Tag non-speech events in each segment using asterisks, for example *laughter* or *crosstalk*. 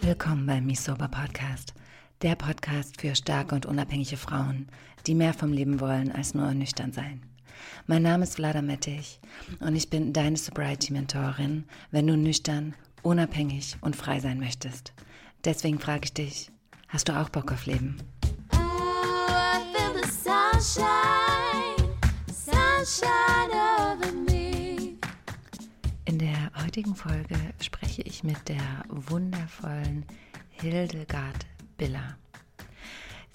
Willkommen beim Misober Podcast, der Podcast für starke und unabhängige Frauen, die mehr vom Leben wollen als nur nüchtern sein. Mein Name ist Vlada Mettich und ich bin deine Sobriety-Mentorin, wenn du nüchtern, unabhängig und frei sein möchtest. Deswegen frage ich dich, hast du auch Bock auf Leben? In heutigen Folge spreche ich mit der wundervollen Hildegard Biller.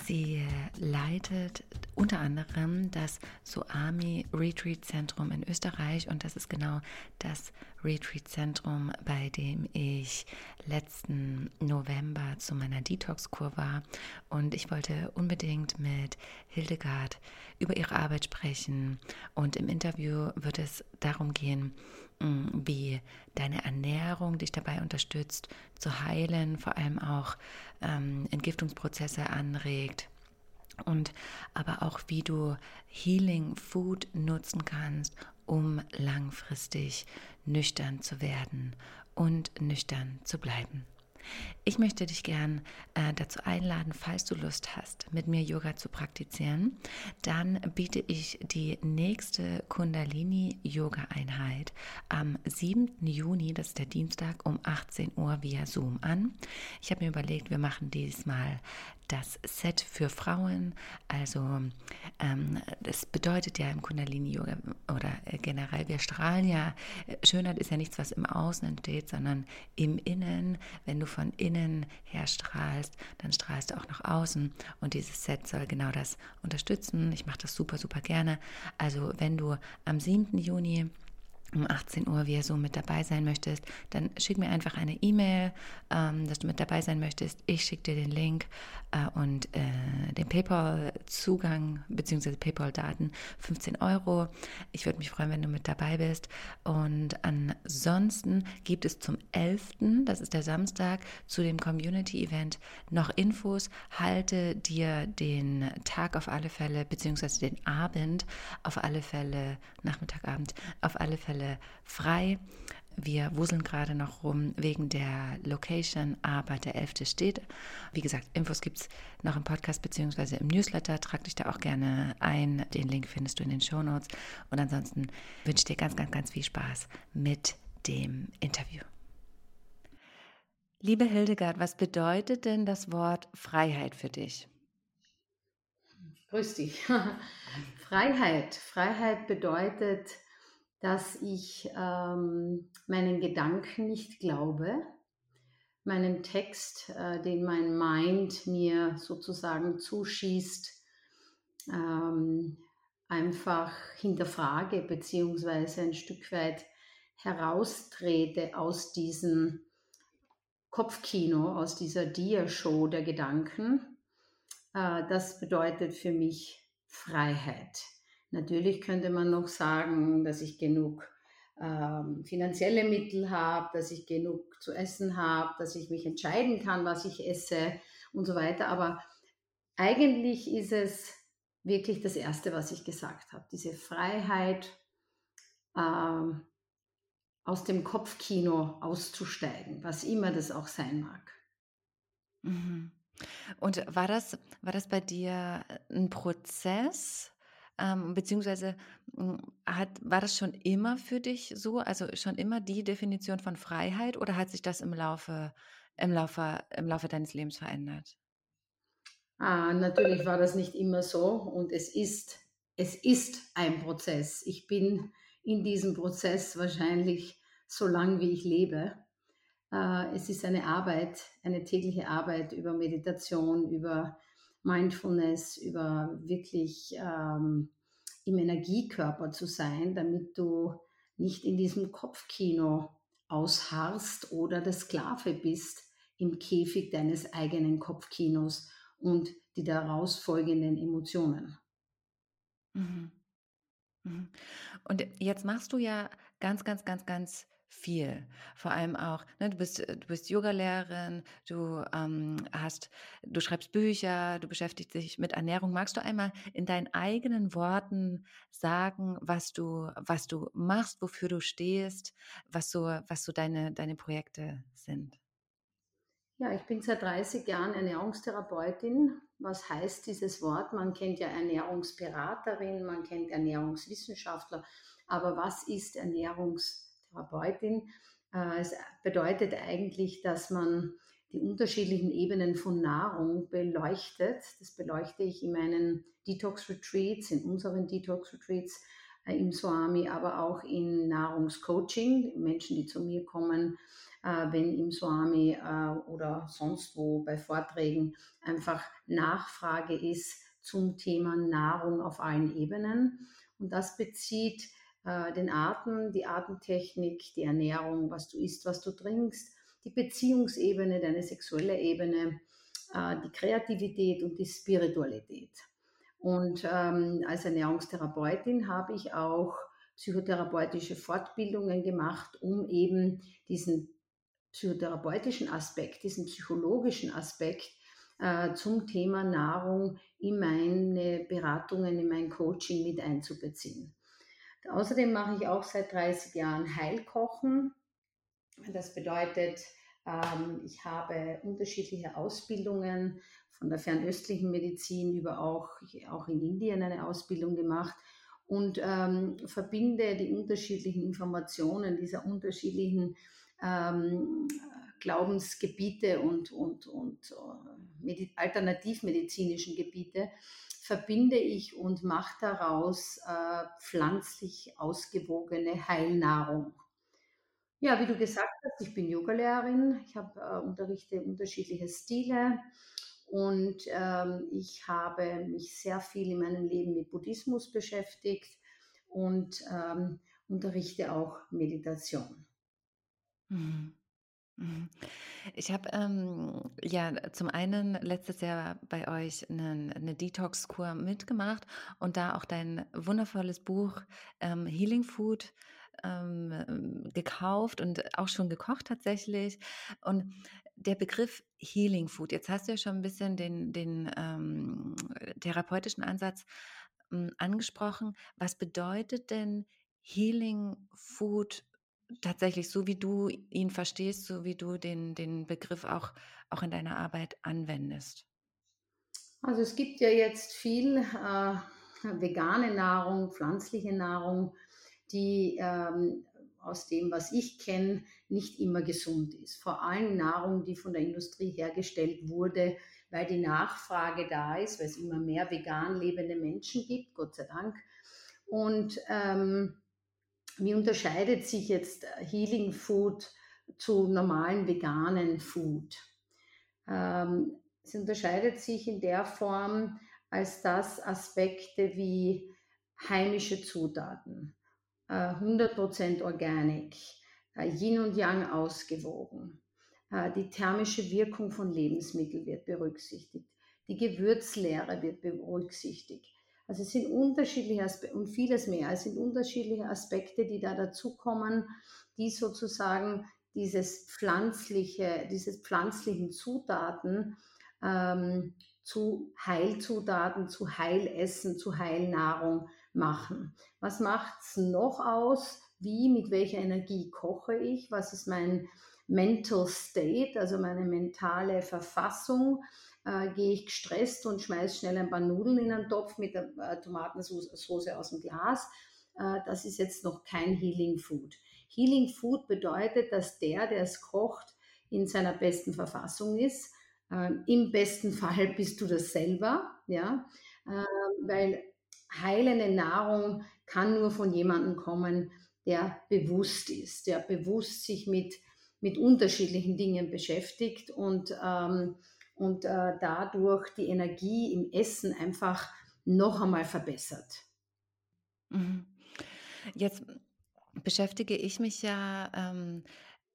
Sie äh, leitet unter anderem das Soami Retreat Zentrum in Österreich und das ist genau das Retreat Zentrum, bei dem ich letzten November zu meiner Detox-Kur war und ich wollte unbedingt mit Hildegard über ihre Arbeit sprechen und im Interview wird es darum gehen, wie deine Ernährung dich dabei unterstützt, zu heilen, vor allem auch ähm, Entgiftungsprozesse anregt und aber auch wie du Healing Food nutzen kannst, um langfristig nüchtern zu werden und nüchtern zu bleiben. Ich möchte dich gern äh, dazu einladen, falls du Lust hast, mit mir Yoga zu praktizieren, dann biete ich die nächste Kundalini-Yoga-Einheit am 7. Juni, das ist der Dienstag, um 18 Uhr via Zoom an. Ich habe mir überlegt, wir machen diesmal das Set für Frauen. Also ähm, das bedeutet ja im Kundalini-Yoga oder äh, generell, wir strahlen ja, äh, Schönheit ist ja nichts, was im Außen entsteht, sondern im Innen. Wenn du von innen her strahlst, dann strahlst du auch nach außen. Und dieses Set soll genau das unterstützen. Ich mache das super, super gerne. Also wenn du am 7. Juni um 18 Uhr via Zoom mit dabei sein möchtest, dann schick mir einfach eine E-Mail, ähm, dass du mit dabei sein möchtest. Ich schicke dir den Link äh, und äh, den PayPal-Zugang bzw. PayPal-Daten 15 Euro. Ich würde mich freuen, wenn du mit dabei bist. Und ansonsten gibt es zum 11., das ist der Samstag, zu dem Community-Event noch Infos. Halte dir den Tag auf alle Fälle, beziehungsweise den Abend auf alle Fälle, Nachmittagabend auf alle Fälle Stelle frei. Wir wuseln gerade noch rum wegen der Location, aber der 11. steht. Wie gesagt, Infos gibt es noch im Podcast bzw. im Newsletter. Trag dich da auch gerne ein. Den Link findest du in den Show Notes. Und ansonsten wünsche ich dir ganz, ganz, ganz viel Spaß mit dem Interview. Liebe Hildegard, was bedeutet denn das Wort Freiheit für dich? Grüß dich. *laughs* Freiheit. Freiheit bedeutet, dass ich ähm, meinen Gedanken nicht glaube, meinen Text, äh, den mein Mind mir sozusagen zuschießt, ähm, einfach hinterfrage beziehungsweise ein Stück weit heraustrete aus diesem Kopfkino, aus dieser Dia-Show der Gedanken. Äh, das bedeutet für mich Freiheit. Natürlich könnte man noch sagen, dass ich genug ähm, finanzielle Mittel habe, dass ich genug zu essen habe, dass ich mich entscheiden kann, was ich esse und so weiter. Aber eigentlich ist es wirklich das Erste, was ich gesagt habe. Diese Freiheit, ähm, aus dem Kopfkino auszusteigen, was immer das auch sein mag. Mhm. Und war das, war das bei dir ein Prozess? Ähm, beziehungsweise hm, hat, war das schon immer für dich so, also schon immer die Definition von Freiheit oder hat sich das im Laufe, im Laufe, im Laufe deines Lebens verändert? Ah, natürlich war das nicht immer so und es ist, es ist ein Prozess. Ich bin in diesem Prozess wahrscheinlich so lange, wie ich lebe. Äh, es ist eine Arbeit, eine tägliche Arbeit über Meditation, über Mindfulness, über wirklich ähm, im Energiekörper zu sein, damit du nicht in diesem Kopfkino ausharrst oder der Sklave bist im Käfig deines eigenen Kopfkinos und die daraus folgenden Emotionen. Mhm. Mhm. Und jetzt machst du ja ganz, ganz, ganz, ganz viel. Vor allem auch, ne, du bist, du bist Yogalehrerin, du ähm, hast, du schreibst Bücher, du beschäftigst dich mit Ernährung. Magst du einmal in deinen eigenen Worten sagen, was du, was du machst, wofür du stehst, was so, was so deine, deine Projekte sind? Ja, ich bin seit 30 Jahren Ernährungstherapeutin. Was heißt dieses Wort? Man kennt ja Ernährungsberaterin, man kennt Ernährungswissenschaftler, aber was ist Ernährungstherapeutin? Äh, es bedeutet eigentlich, dass man die unterschiedlichen Ebenen von Nahrung beleuchtet. Das beleuchte ich in meinen Detox-Retreats, in unseren Detox-Retreats äh, im Swami, aber auch in Nahrungscoaching. Menschen, die zu mir kommen, äh, wenn im Swami oder sonst wo bei Vorträgen einfach Nachfrage ist zum Thema Nahrung auf allen Ebenen. Und das bezieht äh, den Atem, die Atemtechnik, die Ernährung, was du isst, was du trinkst, die Beziehungsebene, deine sexuelle Ebene, äh, die Kreativität und die Spiritualität. Und ähm, als Ernährungstherapeutin habe ich auch psychotherapeutische Fortbildungen gemacht, um eben diesen psychotherapeutischen Aspekt, diesen psychologischen Aspekt äh, zum Thema Nahrung in meine Beratungen, in mein Coaching mit einzubeziehen. Außerdem mache ich auch seit 30 Jahren Heilkochen. Das bedeutet, ähm, ich habe unterschiedliche Ausbildungen von der fernöstlichen Medizin über auch, auch in Indien eine Ausbildung gemacht und ähm, verbinde die unterschiedlichen Informationen dieser unterschiedlichen ähm, Glaubensgebiete und, und, und uh, alternativmedizinischen Gebiete verbinde ich und mache daraus äh, pflanzlich ausgewogene Heilnahrung. Ja, wie du gesagt hast, ich bin Yogalehrerin, ich habe äh, unterrichte unterschiedliche Stile und ähm, ich habe mich sehr viel in meinem Leben mit Buddhismus beschäftigt und ähm, unterrichte auch Meditation. Mhm. Mhm. Ich habe ähm, ja zum einen letztes Jahr bei euch eine, eine Detox-Kur mitgemacht und da auch dein wundervolles Buch ähm, Healing Food ähm, gekauft und auch schon gekocht tatsächlich. Und der Begriff Healing Food, jetzt hast du ja schon ein bisschen den, den ähm, therapeutischen Ansatz ähm, angesprochen. Was bedeutet denn Healing Food tatsächlich so, wie du ihn verstehst, so wie du den, den Begriff auch, auch in deiner Arbeit anwendest? Also es gibt ja jetzt viel äh, vegane Nahrung, pflanzliche Nahrung, die ähm, aus dem, was ich kenne, nicht immer gesund ist. Vor allem Nahrung, die von der Industrie hergestellt wurde, weil die Nachfrage da ist, weil es immer mehr vegan lebende Menschen gibt, Gott sei Dank. Und ähm, wie unterscheidet sich jetzt äh, Healing Food zu normalen veganen Food? Ähm, es unterscheidet sich in der Form, als dass Aspekte wie heimische Zutaten, äh, 100% Organic, äh, Yin und Yang ausgewogen, äh, die thermische Wirkung von Lebensmitteln wird berücksichtigt, die Gewürzlehre wird berücksichtigt, also es sind unterschiedliche Aspekte und vieles mehr. Es sind unterschiedliche Aspekte, die da dazukommen, die sozusagen dieses pflanzliche, dieses pflanzlichen Zutaten ähm, zu Heilzutaten, zu Heilessen, zu Heilnahrung machen. Was macht es noch aus? Wie, mit welcher Energie koche ich? Was ist mein Mental State, also meine mentale Verfassung? Äh, gehe ich gestresst und schmeiße schnell ein paar Nudeln in einen Topf mit der äh, Tomatensauce aus dem Glas. Äh, das ist jetzt noch kein Healing Food. Healing Food bedeutet, dass der, der es kocht, in seiner besten Verfassung ist. Ähm, Im besten Fall *laughs* bist du das selber, ja, ähm, weil heilende Nahrung kann nur von jemandem kommen, der bewusst ist, der bewusst sich mit, mit unterschiedlichen Dingen beschäftigt und ähm, und äh, dadurch die Energie im Essen einfach noch einmal verbessert. Mhm. Jetzt beschäftige ich mich ja ähm,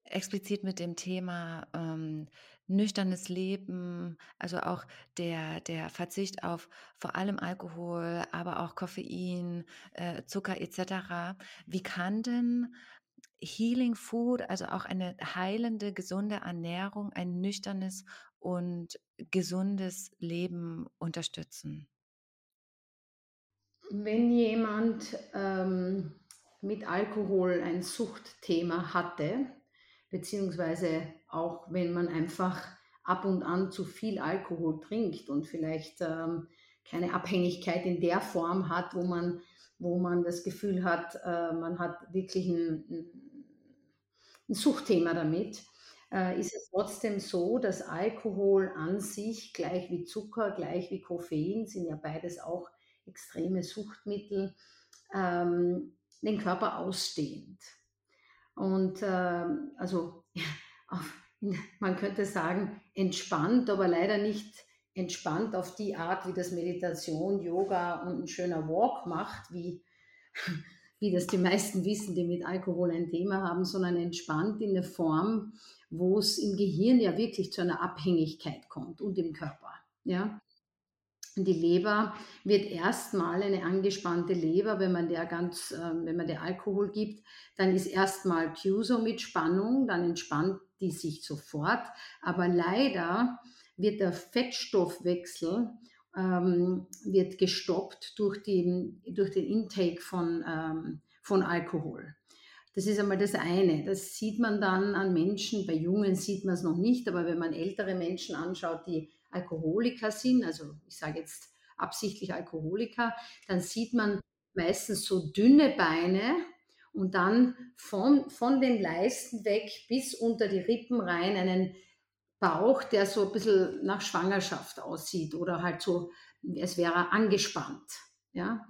explizit mit dem Thema ähm, nüchternes Leben, also auch der, der Verzicht auf vor allem Alkohol, aber auch Koffein, äh, Zucker etc. Wie kann denn Healing Food, also auch eine heilende, gesunde Ernährung, ein nüchternes und gesundes Leben unterstützen? Wenn jemand ähm, mit Alkohol ein Suchtthema hatte, beziehungsweise auch wenn man einfach ab und an zu viel Alkohol trinkt und vielleicht ähm, keine Abhängigkeit in der Form hat, wo man, wo man das Gefühl hat, äh, man hat wirklich ein, ein Suchtthema damit, äh, ist es trotzdem so, dass Alkohol an sich, gleich wie Zucker, gleich wie Koffein, sind ja beides auch extreme Suchtmittel, ähm, den Körper ausdehnt. Und ähm, also *laughs* auf, man könnte sagen, entspannt, aber leider nicht entspannt auf die Art, wie das Meditation, Yoga und ein schöner Walk macht, wie, wie das die meisten wissen, die mit Alkohol ein Thema haben, sondern entspannt in der Form, wo es im Gehirn ja wirklich zu einer Abhängigkeit kommt und im Körper. Ja? Die Leber wird erstmal eine angespannte Leber, wenn man der ganz, äh, wenn man der Alkohol gibt, dann ist erstmal Cuso mit Spannung, dann entspannt die sich sofort. Aber leider wird der Fettstoffwechsel ähm, wird gestoppt durch, die, durch den Intake von, ähm, von Alkohol. Das ist einmal das eine. Das sieht man dann an Menschen, bei Jungen sieht man es noch nicht, aber wenn man ältere Menschen anschaut, die Alkoholiker sind, also ich sage jetzt absichtlich Alkoholiker, dann sieht man meistens so dünne Beine und dann von, von den Leisten weg bis unter die Rippen rein einen Bauch, der so ein bisschen nach Schwangerschaft aussieht oder halt so, es wäre angespannt. Ja?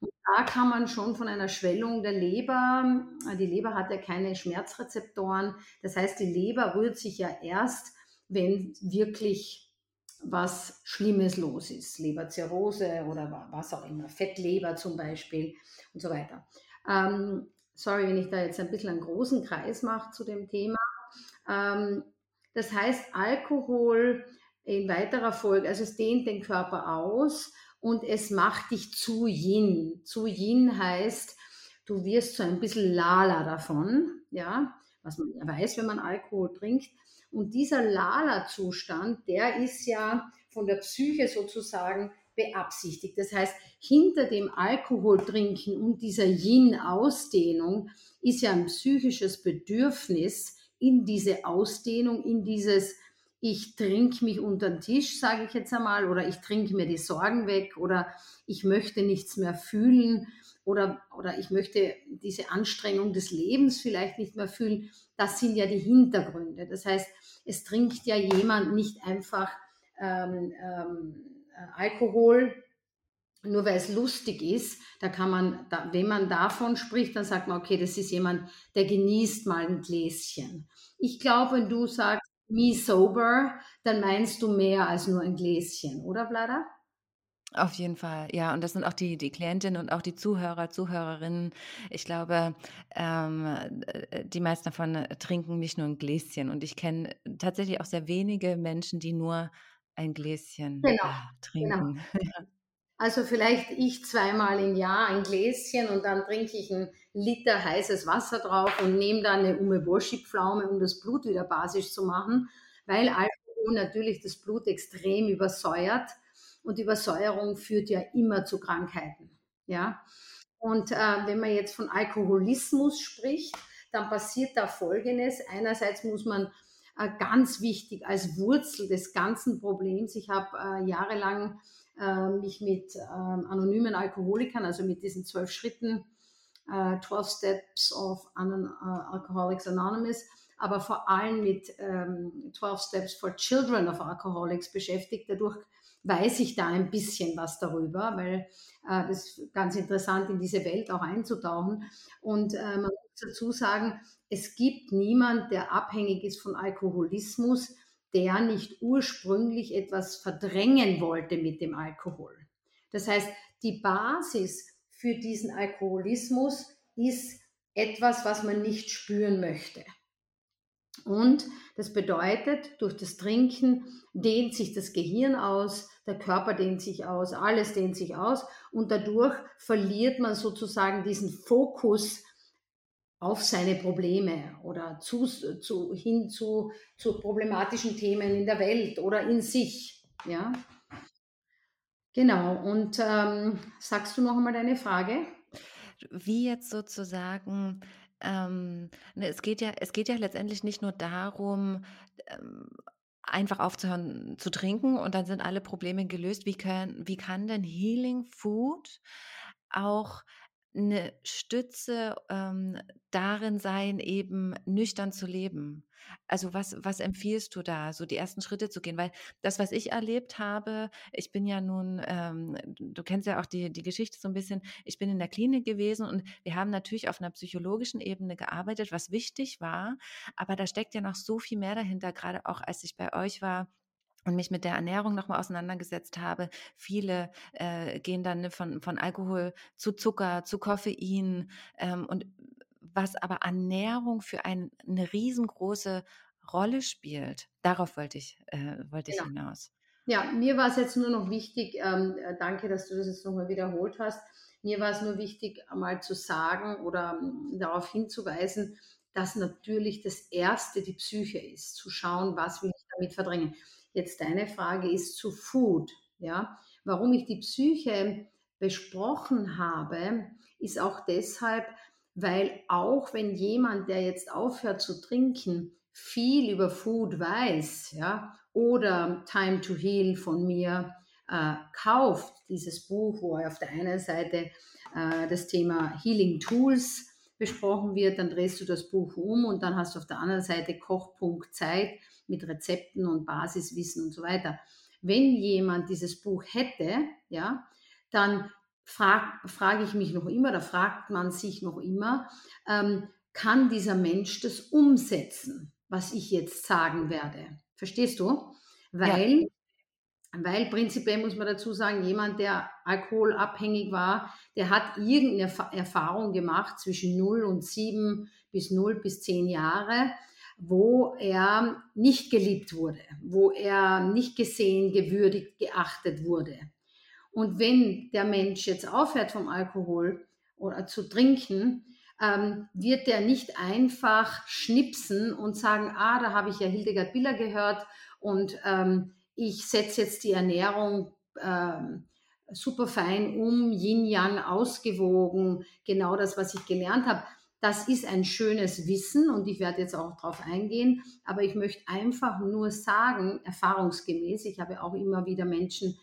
Und da kann man schon von einer Schwellung der Leber, die Leber hat ja keine Schmerzrezeptoren, das heißt, die Leber rührt sich ja erst, wenn wirklich was Schlimmes los ist, Leberzirrhose oder was auch immer, Fettleber zum Beispiel und so weiter. Ähm, sorry, wenn ich da jetzt ein bisschen einen großen Kreis mache zu dem Thema. Ähm, das heißt, Alkohol in weiterer Folge, also es dehnt den Körper aus und es macht dich zu Yin. Zu Yin heißt, du wirst so ein bisschen lala davon, ja, was man ja weiß, wenn man Alkohol trinkt. Und dieser Lala-Zustand, der ist ja von der Psyche sozusagen beabsichtigt. Das heißt, hinter dem Alkoholtrinken und dieser Yin-Ausdehnung ist ja ein psychisches Bedürfnis in diese Ausdehnung, in dieses ich trinke mich unter den Tisch, sage ich jetzt einmal, oder ich trinke mir die Sorgen weg, oder ich möchte nichts mehr fühlen, oder, oder ich möchte diese Anstrengung des Lebens vielleicht nicht mehr fühlen. Das sind ja die Hintergründe. Das heißt, es trinkt ja jemand nicht einfach ähm, ähm, Alkohol, nur weil es lustig ist. Da kann man, da, wenn man davon spricht, dann sagt man, okay, das ist jemand, der genießt mal ein Gläschen. Ich glaube, wenn du sagst, me sober, dann meinst du mehr als nur ein Gläschen, oder Vlada? Auf jeden Fall, ja. Und das sind auch die, die Klientinnen und auch die Zuhörer, Zuhörerinnen. Ich glaube, ähm, äh, die meisten davon trinken nicht nur ein Gläschen. Und ich kenne tatsächlich auch sehr wenige Menschen, die nur ein Gläschen genau, äh, trinken. Genau. *laughs* Also vielleicht ich zweimal im Jahr ein Gläschen und dann trinke ich ein Liter heißes Wasser drauf und nehme dann eine Umeboshi-Pflaume, um das Blut wieder basisch zu machen, weil Alkohol natürlich das Blut extrem übersäuert und Übersäuerung führt ja immer zu Krankheiten. Ja? Und äh, wenn man jetzt von Alkoholismus spricht, dann passiert da Folgendes. Einerseits muss man äh, ganz wichtig als Wurzel des ganzen Problems, ich habe äh, jahrelang äh, mich mit ähm, anonymen Alkoholikern, also mit diesen zwölf Schritten, 12 äh, Steps of An äh, Alcoholics Anonymous, aber vor allem mit ähm, 12 Steps for Children of Alcoholics beschäftigt. Dadurch weiß ich da ein bisschen was darüber, weil äh, das ist ganz interessant, in diese Welt auch einzutauchen. Und äh, man muss dazu sagen, es gibt niemand, der abhängig ist von Alkoholismus, der nicht ursprünglich etwas verdrängen wollte mit dem Alkohol. Das heißt, die Basis für diesen Alkoholismus ist etwas, was man nicht spüren möchte. Und das bedeutet, durch das Trinken dehnt sich das Gehirn aus, der Körper dehnt sich aus, alles dehnt sich aus und dadurch verliert man sozusagen diesen Fokus auf seine Probleme oder zu, zu, hin zu, zu problematischen Themen in der Welt oder in sich. Ja? Genau, und ähm, sagst du noch einmal deine Frage? Wie jetzt sozusagen, ähm, ne, es geht ja, es geht ja letztendlich nicht nur darum, ähm, einfach aufzuhören zu trinken und dann sind alle Probleme gelöst. Wie, können, wie kann denn Healing Food auch eine Stütze ähm, darin sein, eben nüchtern zu leben? Also was, was empfiehlst du da, so die ersten Schritte zu gehen? Weil das, was ich erlebt habe, ich bin ja nun, ähm, du kennst ja auch die, die Geschichte so ein bisschen, ich bin in der Klinik gewesen und wir haben natürlich auf einer psychologischen Ebene gearbeitet, was wichtig war, aber da steckt ja noch so viel mehr dahinter, gerade auch als ich bei euch war und mich mit der Ernährung nochmal auseinandergesetzt habe. Viele äh, gehen dann ne, von, von Alkohol zu Zucker, zu Koffein ähm, und was aber Ernährung für ein, eine riesengroße Rolle spielt. Darauf wollte ich, äh, wollte ich ja. hinaus. Ja, mir war es jetzt nur noch wichtig, ähm, äh, danke, dass du das jetzt nochmal wiederholt hast. Mir war es nur wichtig, einmal zu sagen oder um, darauf hinzuweisen, dass natürlich das Erste die Psyche ist, zu schauen, was will ich damit verdrängen. Jetzt deine Frage ist zu Food. Ja? Warum ich die Psyche besprochen habe, ist auch deshalb, weil auch wenn jemand, der jetzt aufhört zu trinken, viel über Food weiß, ja, oder Time to Heal von mir äh, kauft, dieses Buch, wo auf der einen Seite äh, das Thema Healing Tools besprochen wird, dann drehst du das Buch um und dann hast du auf der anderen Seite Kochpunkt Zeit mit Rezepten und Basiswissen und so weiter. Wenn jemand dieses Buch hätte, ja, dann frage frag ich mich noch immer, da fragt man sich noch immer, ähm, kann dieser Mensch das umsetzen, was ich jetzt sagen werde? Verstehst du? Weil, ja. weil prinzipiell muss man dazu sagen, jemand, der alkoholabhängig war, der hat irgendeine Erfahrung gemacht zwischen 0 und 7 bis 0 bis 10 Jahre wo er nicht geliebt wurde, wo er nicht gesehen, gewürdigt, geachtet wurde. Und wenn der Mensch jetzt aufhört vom Alkohol oder zu trinken, ähm, wird der nicht einfach schnipsen und sagen, ah, da habe ich ja Hildegard Biller gehört und ähm, ich setze jetzt die Ernährung ähm, super fein um, Yin-Yang ausgewogen, genau das, was ich gelernt habe. Das ist ein schönes Wissen und ich werde jetzt auch darauf eingehen, aber ich möchte einfach nur sagen, erfahrungsgemäß, ich habe auch immer wieder Menschen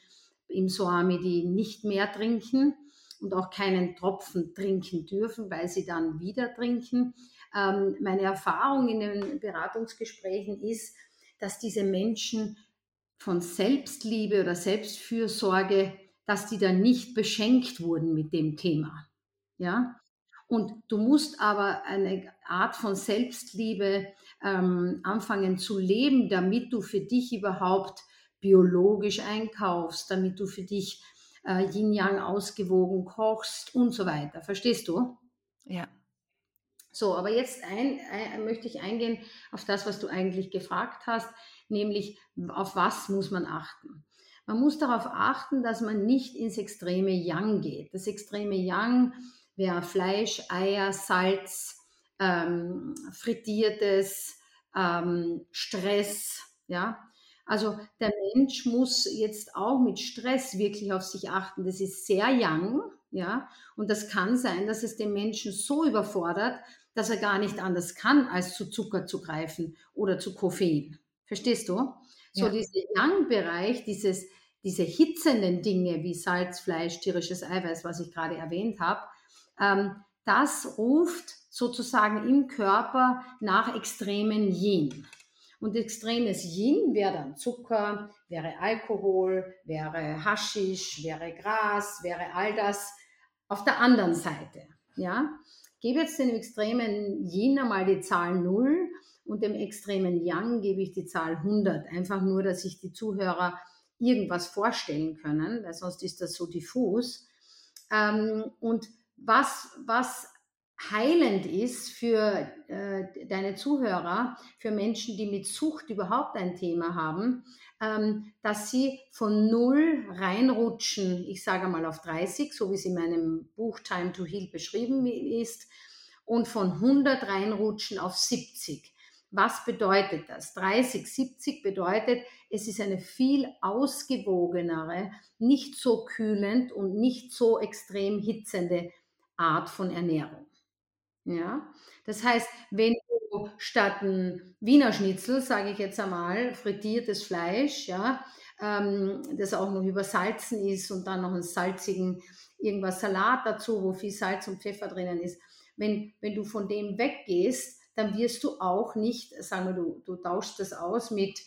im Soami, die nicht mehr trinken und auch keinen Tropfen trinken dürfen, weil sie dann wieder trinken. Ähm, meine Erfahrung in den Beratungsgesprächen ist, dass diese Menschen von Selbstliebe oder Selbstfürsorge, dass die dann nicht beschenkt wurden mit dem Thema. Ja, und du musst aber eine Art von Selbstliebe ähm, anfangen zu leben, damit du für dich überhaupt biologisch einkaufst, damit du für dich äh, Yin-Yang ausgewogen kochst und so weiter. Verstehst du? Ja. So, aber jetzt ein, ein, möchte ich eingehen auf das, was du eigentlich gefragt hast, nämlich auf was muss man achten? Man muss darauf achten, dass man nicht ins extreme Yang geht. Das extreme Yang wäre Fleisch, Eier, Salz, ähm, frittiertes, ähm, Stress, ja. Also der Mensch muss jetzt auch mit Stress wirklich auf sich achten. Das ist sehr young, ja. Und das kann sein, dass es den Menschen so überfordert, dass er gar nicht anders kann, als zu Zucker zu greifen oder zu Koffein. Verstehst du? So ja. dieser Young-Bereich, dieses, diese hitzenden Dinge wie Salz, Fleisch, tierisches Eiweiß, was ich gerade erwähnt habe, das ruft sozusagen im Körper nach extremen Yin. Und extremes Yin wäre dann Zucker, wäre Alkohol, wäre Haschisch, wäre Gras, wäre all das auf der anderen Seite. Ja? gebe jetzt dem extremen Yin einmal die Zahl 0 und dem extremen Yang gebe ich die Zahl 100. Einfach nur, dass sich die Zuhörer irgendwas vorstellen können, weil sonst ist das so diffus. Ähm, und was, was heilend ist für äh, deine Zuhörer, für Menschen, die mit Sucht überhaupt ein Thema haben, ähm, dass sie von null reinrutschen, ich sage mal auf 30, so wie es in meinem Buch Time to Heal beschrieben ist, und von 100 reinrutschen auf 70. Was bedeutet das? 30, 70 bedeutet, es ist eine viel ausgewogenere, nicht so kühlend und nicht so extrem hitzende Art von Ernährung. Ja? Das heißt, wenn du statt ein Wiener Schnitzel, sage ich jetzt einmal, frittiertes Fleisch, ja, ähm, das auch noch übersalzen ist und dann noch einen salzigen irgendwas Salat dazu, wo viel Salz und Pfeffer drinnen ist. Wenn, wenn du von dem weggehst, dann wirst du auch nicht, sagen wir, du, du tauschst das aus mit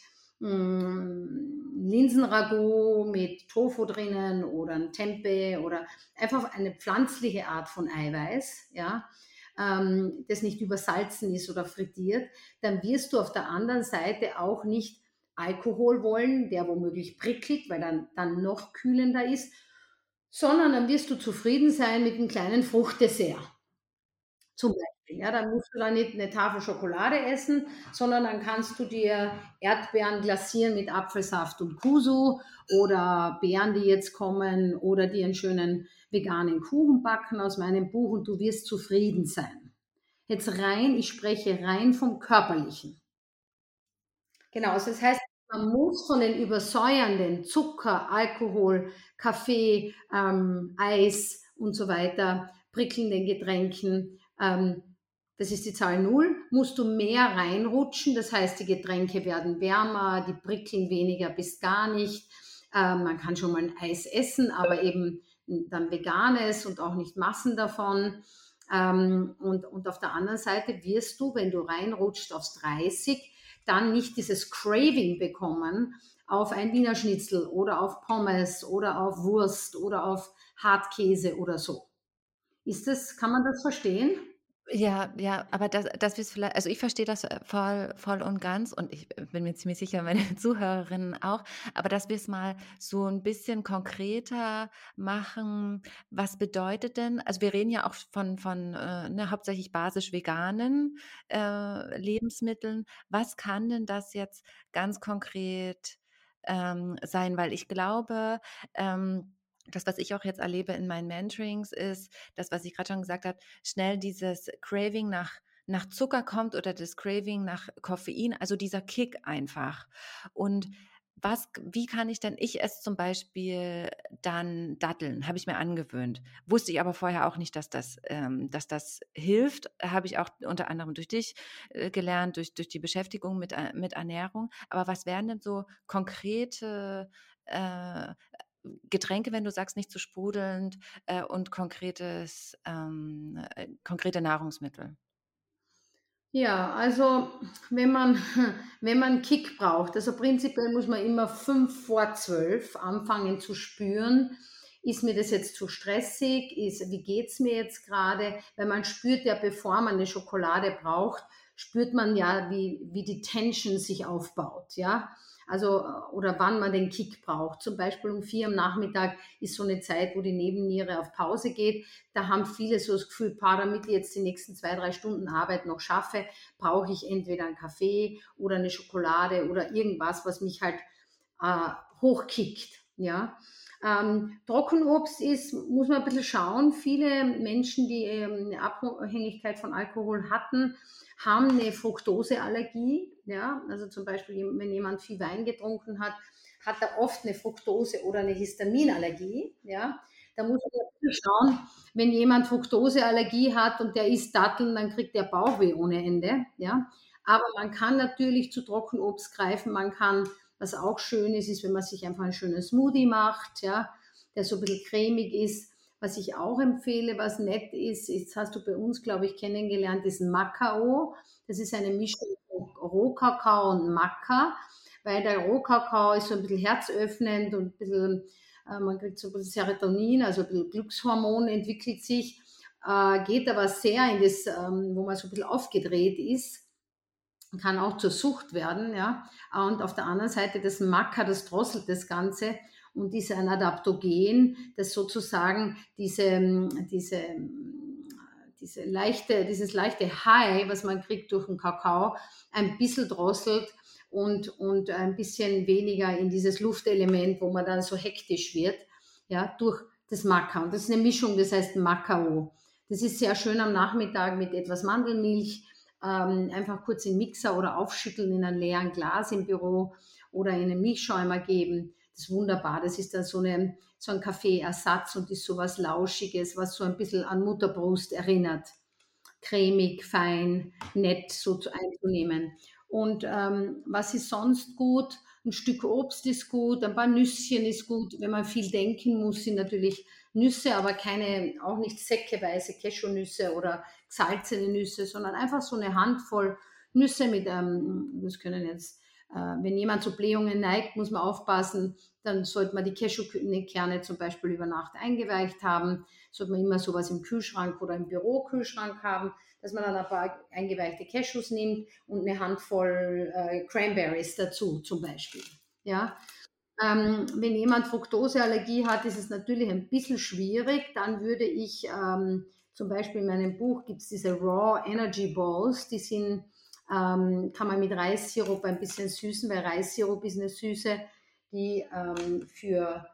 Linsenragout, mit Tofu drinnen oder ein Tempe oder einfach eine pflanzliche Art von Eiweiß, ja, ähm, das nicht übersalzen ist oder frittiert, dann wirst du auf der anderen Seite auch nicht Alkohol wollen, der womöglich prickelt, weil dann, dann noch kühlender ist, sondern dann wirst du zufrieden sein mit einem kleinen Fruchtdessert. Zum Beispiel. Ja, dann musst du da nicht eine Tafel Schokolade essen, sondern dann kannst du dir Erdbeeren glasieren mit Apfelsaft und Kusu oder Beeren, die jetzt kommen oder dir einen schönen veganen Kuchen backen aus meinem Buch und du wirst zufrieden sein. Jetzt rein, ich spreche rein vom Körperlichen. Genau, also das heißt, man muss von den übersäuernden Zucker, Alkohol, Kaffee, ähm, Eis und so weiter, prickelnden Getränken, ähm, das ist die Zahl 0, musst du mehr reinrutschen. Das heißt, die Getränke werden wärmer, die prickeln weniger bis gar nicht. Ähm, man kann schon mal ein Eis essen, aber eben dann veganes und auch nicht Massen davon. Ähm, und, und auf der anderen Seite wirst du, wenn du reinrutscht aufs 30, dann nicht dieses Craving bekommen auf ein Wiener Schnitzel oder auf Pommes oder auf Wurst oder auf Hartkäse oder so. Ist das, kann man das verstehen? Ja, ja, aber das dass wir's vielleicht also, ich verstehe das, äh, voll voll und ganz und ich, äh, bin mir ziemlich sicher, *laughs* meine Zuhörerinnen auch, aber dass wir es mal so ein bisschen konkreter machen, was bedeutet denn also, wir reden ja auch von von, äh, ne, hauptsächlich basisch veganen, äh, Lebensmitteln. Was kann denn das jetzt ganz konkret, ähm, sein? Weil ich glaube, ähm das, was ich auch jetzt erlebe in meinen Mentorings, ist das, was ich gerade schon gesagt habe, schnell dieses Craving nach nach Zucker kommt oder das Craving nach Koffein, also dieser Kick einfach. Und was, wie kann ich denn, ich esse zum Beispiel dann Datteln, habe ich mir angewöhnt. Wusste ich aber vorher auch nicht, dass das, ähm, dass das hilft. Habe ich auch unter anderem durch dich äh, gelernt, durch, durch die Beschäftigung mit, äh, mit Ernährung. Aber was wären denn so konkrete äh, Getränke, wenn du sagst, nicht zu sprudelnd äh, und konkretes, ähm, äh, konkrete Nahrungsmittel? Ja, also wenn man, *laughs* wenn man Kick braucht, also prinzipiell muss man immer fünf vor zwölf anfangen zu spüren, ist mir das jetzt zu stressig, ist, wie geht es mir jetzt gerade, weil man spürt ja, bevor man eine Schokolade braucht, spürt man ja, wie, wie die Tension sich aufbaut, ja. Also, äh, oder wann man den Kick braucht. Zum Beispiel um vier am Nachmittag ist so eine Zeit, wo die Nebenniere auf Pause geht. Da haben viele so das Gefühl, paar, damit ich jetzt die nächsten zwei, drei Stunden Arbeit noch schaffe, brauche ich entweder einen Kaffee oder eine Schokolade oder irgendwas, was mich halt äh, hochkickt. Ja. Ähm, Trockenobst ist, muss man ein bisschen schauen. Viele Menschen, die ähm, eine Abhängigkeit von Alkohol hatten, haben eine Fructoseallergie. Ja? Also zum Beispiel, wenn jemand viel Wein getrunken hat, hat er oft eine Fructose- oder eine Histaminallergie. Ja? Da muss man schauen, wenn jemand Fructoseallergie hat und der isst Datteln, dann kriegt der Bauchweh ohne Ende. Ja? Aber man kann natürlich zu Trockenobst greifen. Man kann, was auch schön ist, ist, wenn man sich einfach einen schönen Smoothie macht, ja? der so ein bisschen cremig ist was ich auch empfehle, was nett ist, jetzt hast du bei uns, glaube ich, kennengelernt, ist Macao. Das ist eine Mischung von Rohkakao und Maca, weil der Rohkakao ist so ein bisschen herzöffnend und ein bisschen, äh, man kriegt so ein bisschen Serotonin, also ein bisschen Glückshormon entwickelt sich, äh, geht aber sehr in das, ähm, wo man so ein bisschen aufgedreht ist kann auch zur Sucht werden, ja. Und auf der anderen Seite das Maca, das drosselt das Ganze und ist ein Adaptogen, das sozusagen diese, diese, diese leichte, dieses leichte High, was man kriegt durch den Kakao, ein bisschen drosselt und, und ein bisschen weniger in dieses Luftelement, wo man dann so hektisch wird, ja, durch das Maca. Und das ist eine Mischung, das heißt Macao. Das ist sehr schön am Nachmittag mit etwas Mandelmilch, ähm, einfach kurz in Mixer oder aufschütteln in einem leeren Glas im Büro oder in einen Milchschäumer geben. Das ist wunderbar. Das ist dann so, eine, so ein Kaffeeersatz und ist so was Lauschiges, was so ein bisschen an Mutterbrust erinnert. Cremig, fein, nett so zu einzunehmen. Und ähm, was ist sonst gut? Ein Stück Obst ist gut, ein paar Nüsschen ist gut. Wenn man viel denken muss, sind natürlich Nüsse, aber keine, auch nicht säckeweise Cashewnüsse oder gesalzene Nüsse, sondern einfach so eine Handvoll Nüsse mit, ähm, das können jetzt, äh, wenn jemand zu Blähungen neigt, muss man aufpassen, dann sollte man die Cashewkerne zum Beispiel über Nacht eingeweicht haben, sollte man immer sowas im Kühlschrank oder im Bürokühlschrank haben, dass man dann ein paar eingeweichte Cashews nimmt und eine Handvoll äh, Cranberries dazu zum Beispiel. Ja, ähm, wenn jemand Fructoseallergie hat, ist es natürlich ein bisschen schwierig. Dann würde ich ähm, zum Beispiel in meinem Buch gibt es diese Raw Energy Balls, die sind, ähm, kann man mit Reissirup ein bisschen süßen, weil Reissirup ist eine Süße, die ähm, für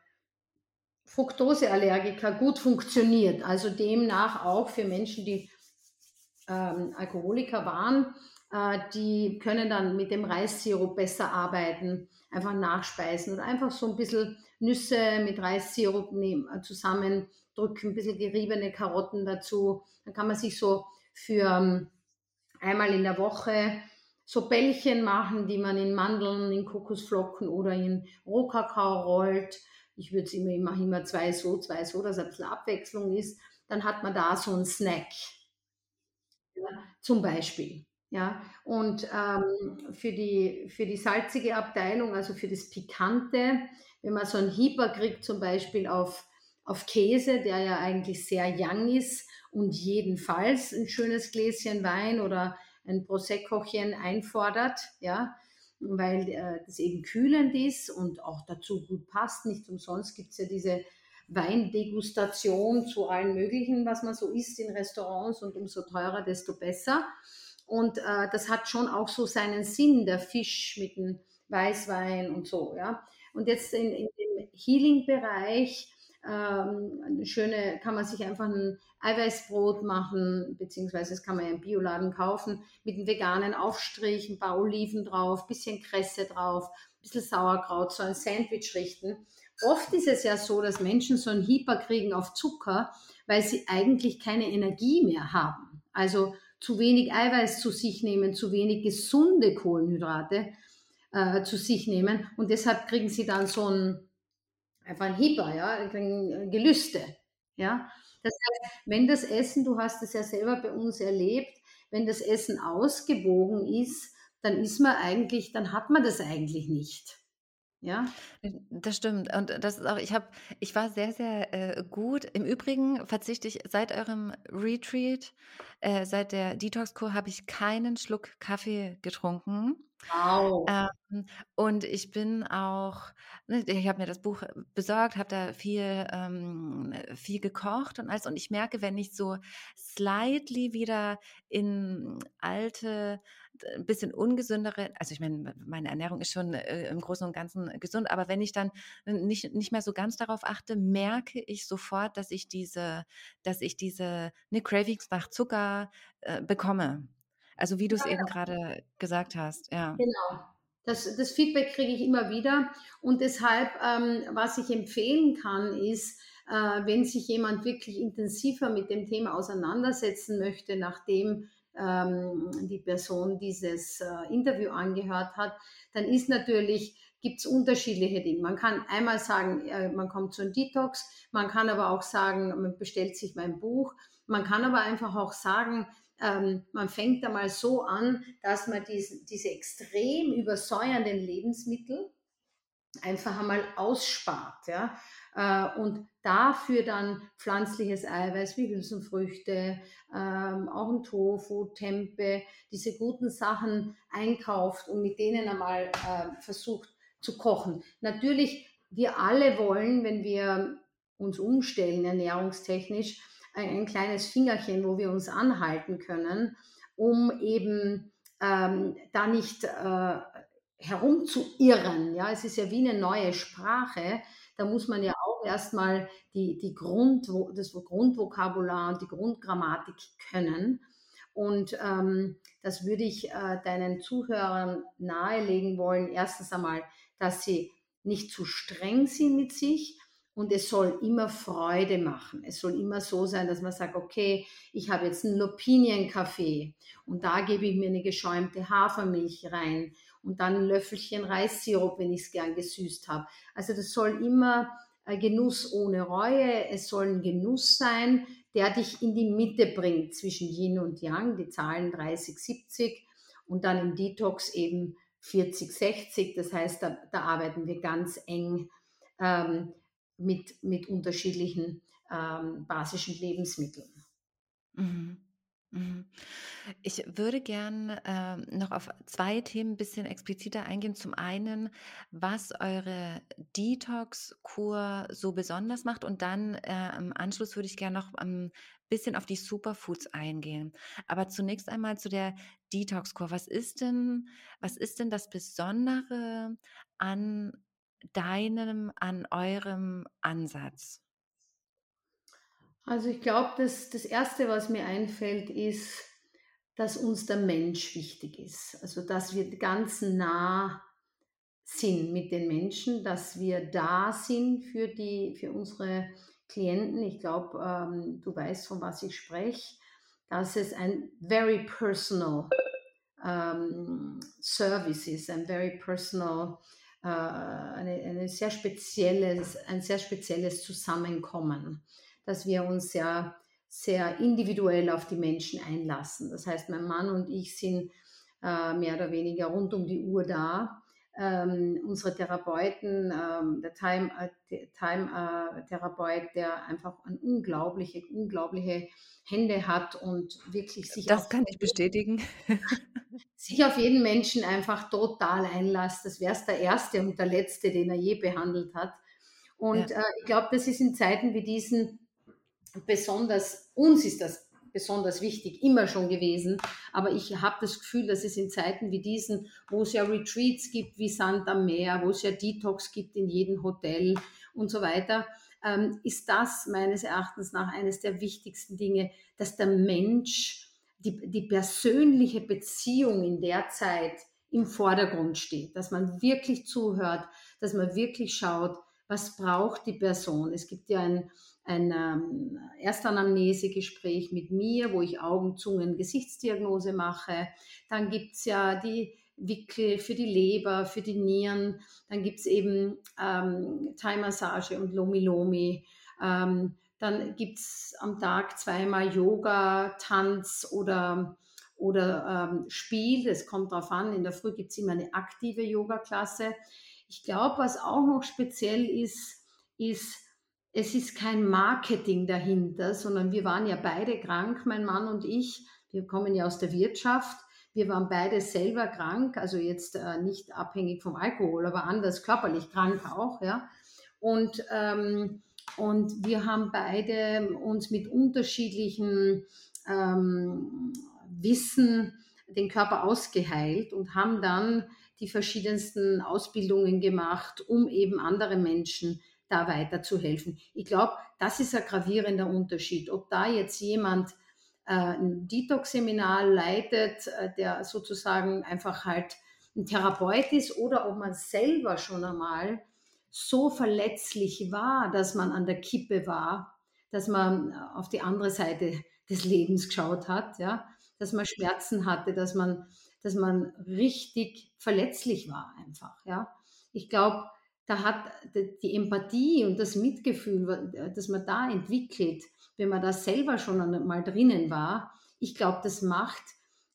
Fructoseallergiker gut funktioniert. Also demnach auch für Menschen, die ähm, Alkoholiker waren, äh, die können dann mit dem Reissirup besser arbeiten einfach nachspeisen oder einfach so ein bisschen Nüsse mit Reissirup nehmen, äh, zusammendrücken, ein bisschen geriebene Karotten dazu. Dann kann man sich so für ähm, einmal in der Woche so Bällchen machen, die man in Mandeln, in Kokosflocken oder in Rohkakao rollt. Ich würde es immer, ich mache immer zwei so, zwei so, dass ein bisschen Abwechslung ist. Dann hat man da so einen Snack. Ja, zum Beispiel. Ja, und ähm, für, die, für die salzige Abteilung, also für das Pikante, wenn man so einen Hieber kriegt, zum Beispiel auf, auf Käse, der ja eigentlich sehr young ist und jedenfalls ein schönes Gläschen Wein oder ein Proseccochen einfordert, ja, weil äh, eben kühlend ist und auch dazu gut passt. Nicht umsonst gibt es ja diese Weindegustation zu allen möglichen, was man so isst in Restaurants und umso teurer, desto besser. Und äh, das hat schon auch so seinen Sinn, der Fisch mit dem Weißwein und so, ja. Und jetzt in, in dem Healing-Bereich, ähm, eine schöne, kann man sich einfach ein Eiweißbrot machen, beziehungsweise das kann man ja im Bioladen kaufen, mit einem veganen Aufstrich, ein paar Oliven drauf, bisschen Kresse drauf, ein bisschen Sauerkraut, so ein Sandwich richten. Oft ist es ja so, dass Menschen so einen Hyper kriegen auf Zucker, weil sie eigentlich keine Energie mehr haben. Also zu wenig Eiweiß zu sich nehmen, zu wenig gesunde Kohlenhydrate äh, zu sich nehmen. Und deshalb kriegen sie dann so ein, einfach ein Hieber, ja, Gelüste. Ja? Das heißt, wenn das Essen, du hast es ja selber bei uns erlebt, wenn das Essen ausgewogen ist, dann ist man eigentlich, dann hat man das eigentlich nicht. Ja. Das stimmt. Und das ist auch, ich habe, ich war sehr, sehr äh, gut. Im Übrigen verzichte ich seit eurem Retreat, äh, seit der Detox-Kur habe ich keinen Schluck Kaffee getrunken. Wow. Ähm, und ich bin auch, ne, ich habe mir das Buch besorgt, habe da viel, ähm, viel gekocht und alles. Und ich merke, wenn ich so slightly wieder in alte ein bisschen ungesündere, also ich meine, meine Ernährung ist schon äh, im Großen und Ganzen gesund, aber wenn ich dann nicht, nicht mehr so ganz darauf achte, merke ich sofort, dass ich diese, dass ich diese ne, Cravings nach Zucker äh, bekomme. Also wie du es ja, eben gerade gesagt hast, ja. Genau. Das, das Feedback kriege ich immer wieder und deshalb, ähm, was ich empfehlen kann, ist, äh, wenn sich jemand wirklich intensiver mit dem Thema auseinandersetzen möchte, nachdem ähm, die Person dieses äh, Interview angehört hat, dann ist natürlich, gibt es unterschiedliche Dinge. Man kann einmal sagen, äh, man kommt zu einem Detox, man kann aber auch sagen, man bestellt sich mein Buch, man kann aber einfach auch sagen, ähm, man fängt einmal so an, dass man dies, diese extrem übersäuernden Lebensmittel einfach einmal ausspart. Ja? Äh, und dafür dann pflanzliches Eiweiß wie Hülsenfrüchte, ähm, auch ein Tofu, Tempe, diese guten Sachen einkauft und mit denen einmal äh, versucht zu kochen. Natürlich, wir alle wollen, wenn wir uns umstellen ernährungstechnisch, ein, ein kleines Fingerchen, wo wir uns anhalten können, um eben ähm, da nicht äh, herumzuirren. Ja, es ist ja wie eine neue Sprache. Da muss man ja auch erstmal die, die Grund, das Grundvokabular und die Grundgrammatik können. Und ähm, das würde ich äh, deinen Zuhörern nahelegen wollen. Erstens einmal, dass sie nicht zu streng sind mit sich, und es soll immer Freude machen. Es soll immer so sein, dass man sagt, okay, ich habe jetzt einen Lupinienkaffee und da gebe ich mir eine geschäumte Hafermilch rein und dann ein Löffelchen Reissirup, wenn ich es gern gesüßt habe. Also das soll immer Genuss ohne Reue. Es soll ein Genuss sein, der dich in die Mitte bringt zwischen Yin und Yang, die Zahlen 30, 70 und dann im Detox eben 40, 60. Das heißt, da, da arbeiten wir ganz eng ähm, mit, mit unterschiedlichen ähm, basischen Lebensmitteln. Mhm. Mhm. Ich würde gern äh, noch auf zwei Themen ein bisschen expliziter eingehen. Zum einen, was eure Detox-Kur so besonders macht und dann äh, im Anschluss würde ich gerne noch ein bisschen auf die Superfoods eingehen. Aber zunächst einmal zu der Detox-Kur. Was ist denn, was ist denn das Besondere an deinem, an eurem Ansatz? Also ich glaube, dass das Erste, was mir einfällt, ist, dass uns der Mensch wichtig ist. Also dass wir ganz nah sind mit den Menschen, dass wir da sind für, die, für unsere Klienten. Ich glaube, ähm, du weißt, von was ich spreche, dass es ein very personal ähm, Service ist, ein very personal äh, eine, eine sehr spezielles, ein sehr spezielles Zusammenkommen, dass wir uns sehr, sehr individuell auf die Menschen einlassen. Das heißt, mein Mann und ich sind äh, mehr oder weniger rund um die Uhr da. Ähm, unsere Therapeuten, ähm, der Time-Therapeut, Time, äh, der einfach ein unglaubliche, unglaubliche Hände hat und wirklich sich. Das kann ich bestätigen. *laughs* sich auf jeden Menschen einfach total einlässt. Das wäre der erste und der letzte, den er je behandelt hat. Und ja. äh, ich glaube, das ist in Zeiten wie diesen besonders, uns ist das besonders wichtig, immer schon gewesen. Aber ich habe das Gefühl, dass es in Zeiten wie diesen, wo es ja Retreats gibt wie Sand am Meer, wo es ja Detox gibt in jedem Hotel und so weiter, ähm, ist das meines Erachtens nach eines der wichtigsten Dinge, dass der Mensch die, die persönliche Beziehung in der Zeit im Vordergrund steht, dass man wirklich zuhört, dass man wirklich schaut, was braucht die Person. Es gibt ja ein, ein ähm, Erstanamnesegespräch mit mir, wo ich Augen, Zungen, Gesichtsdiagnose mache. Dann gibt es ja die Wickel für die Leber, für die Nieren. Dann gibt es eben ähm, Thai-Massage und Lomi-Lomi. Ähm, dann gibt es am Tag zweimal Yoga, Tanz oder, oder ähm, Spiel. Das kommt darauf an. In der Früh gibt es immer eine aktive Yoga-Klasse. Ich glaube, was auch noch speziell ist, ist, es ist kein Marketing dahinter, sondern wir waren ja beide krank, mein Mann und ich. Wir kommen ja aus der Wirtschaft. Wir waren beide selber krank, also jetzt äh, nicht abhängig vom Alkohol, aber anders körperlich krank auch, ja. Und ähm, und wir haben beide uns mit unterschiedlichen ähm, Wissen den Körper ausgeheilt und haben dann die verschiedensten Ausbildungen gemacht, um eben andere Menschen da weiterzuhelfen. Ich glaube, das ist ein gravierender Unterschied. Ob da jetzt jemand äh, ein Detox-Seminar leitet, äh, der sozusagen einfach halt ein Therapeut ist, oder ob man selber schon einmal so verletzlich war, dass man an der Kippe war, dass man auf die andere Seite des Lebens geschaut hat, ja, dass man Schmerzen hatte, dass man, dass man richtig verletzlich war einfach, ja. Ich glaube, da hat die Empathie und das Mitgefühl, das man da entwickelt, wenn man da selber schon mal drinnen war, ich glaube, das macht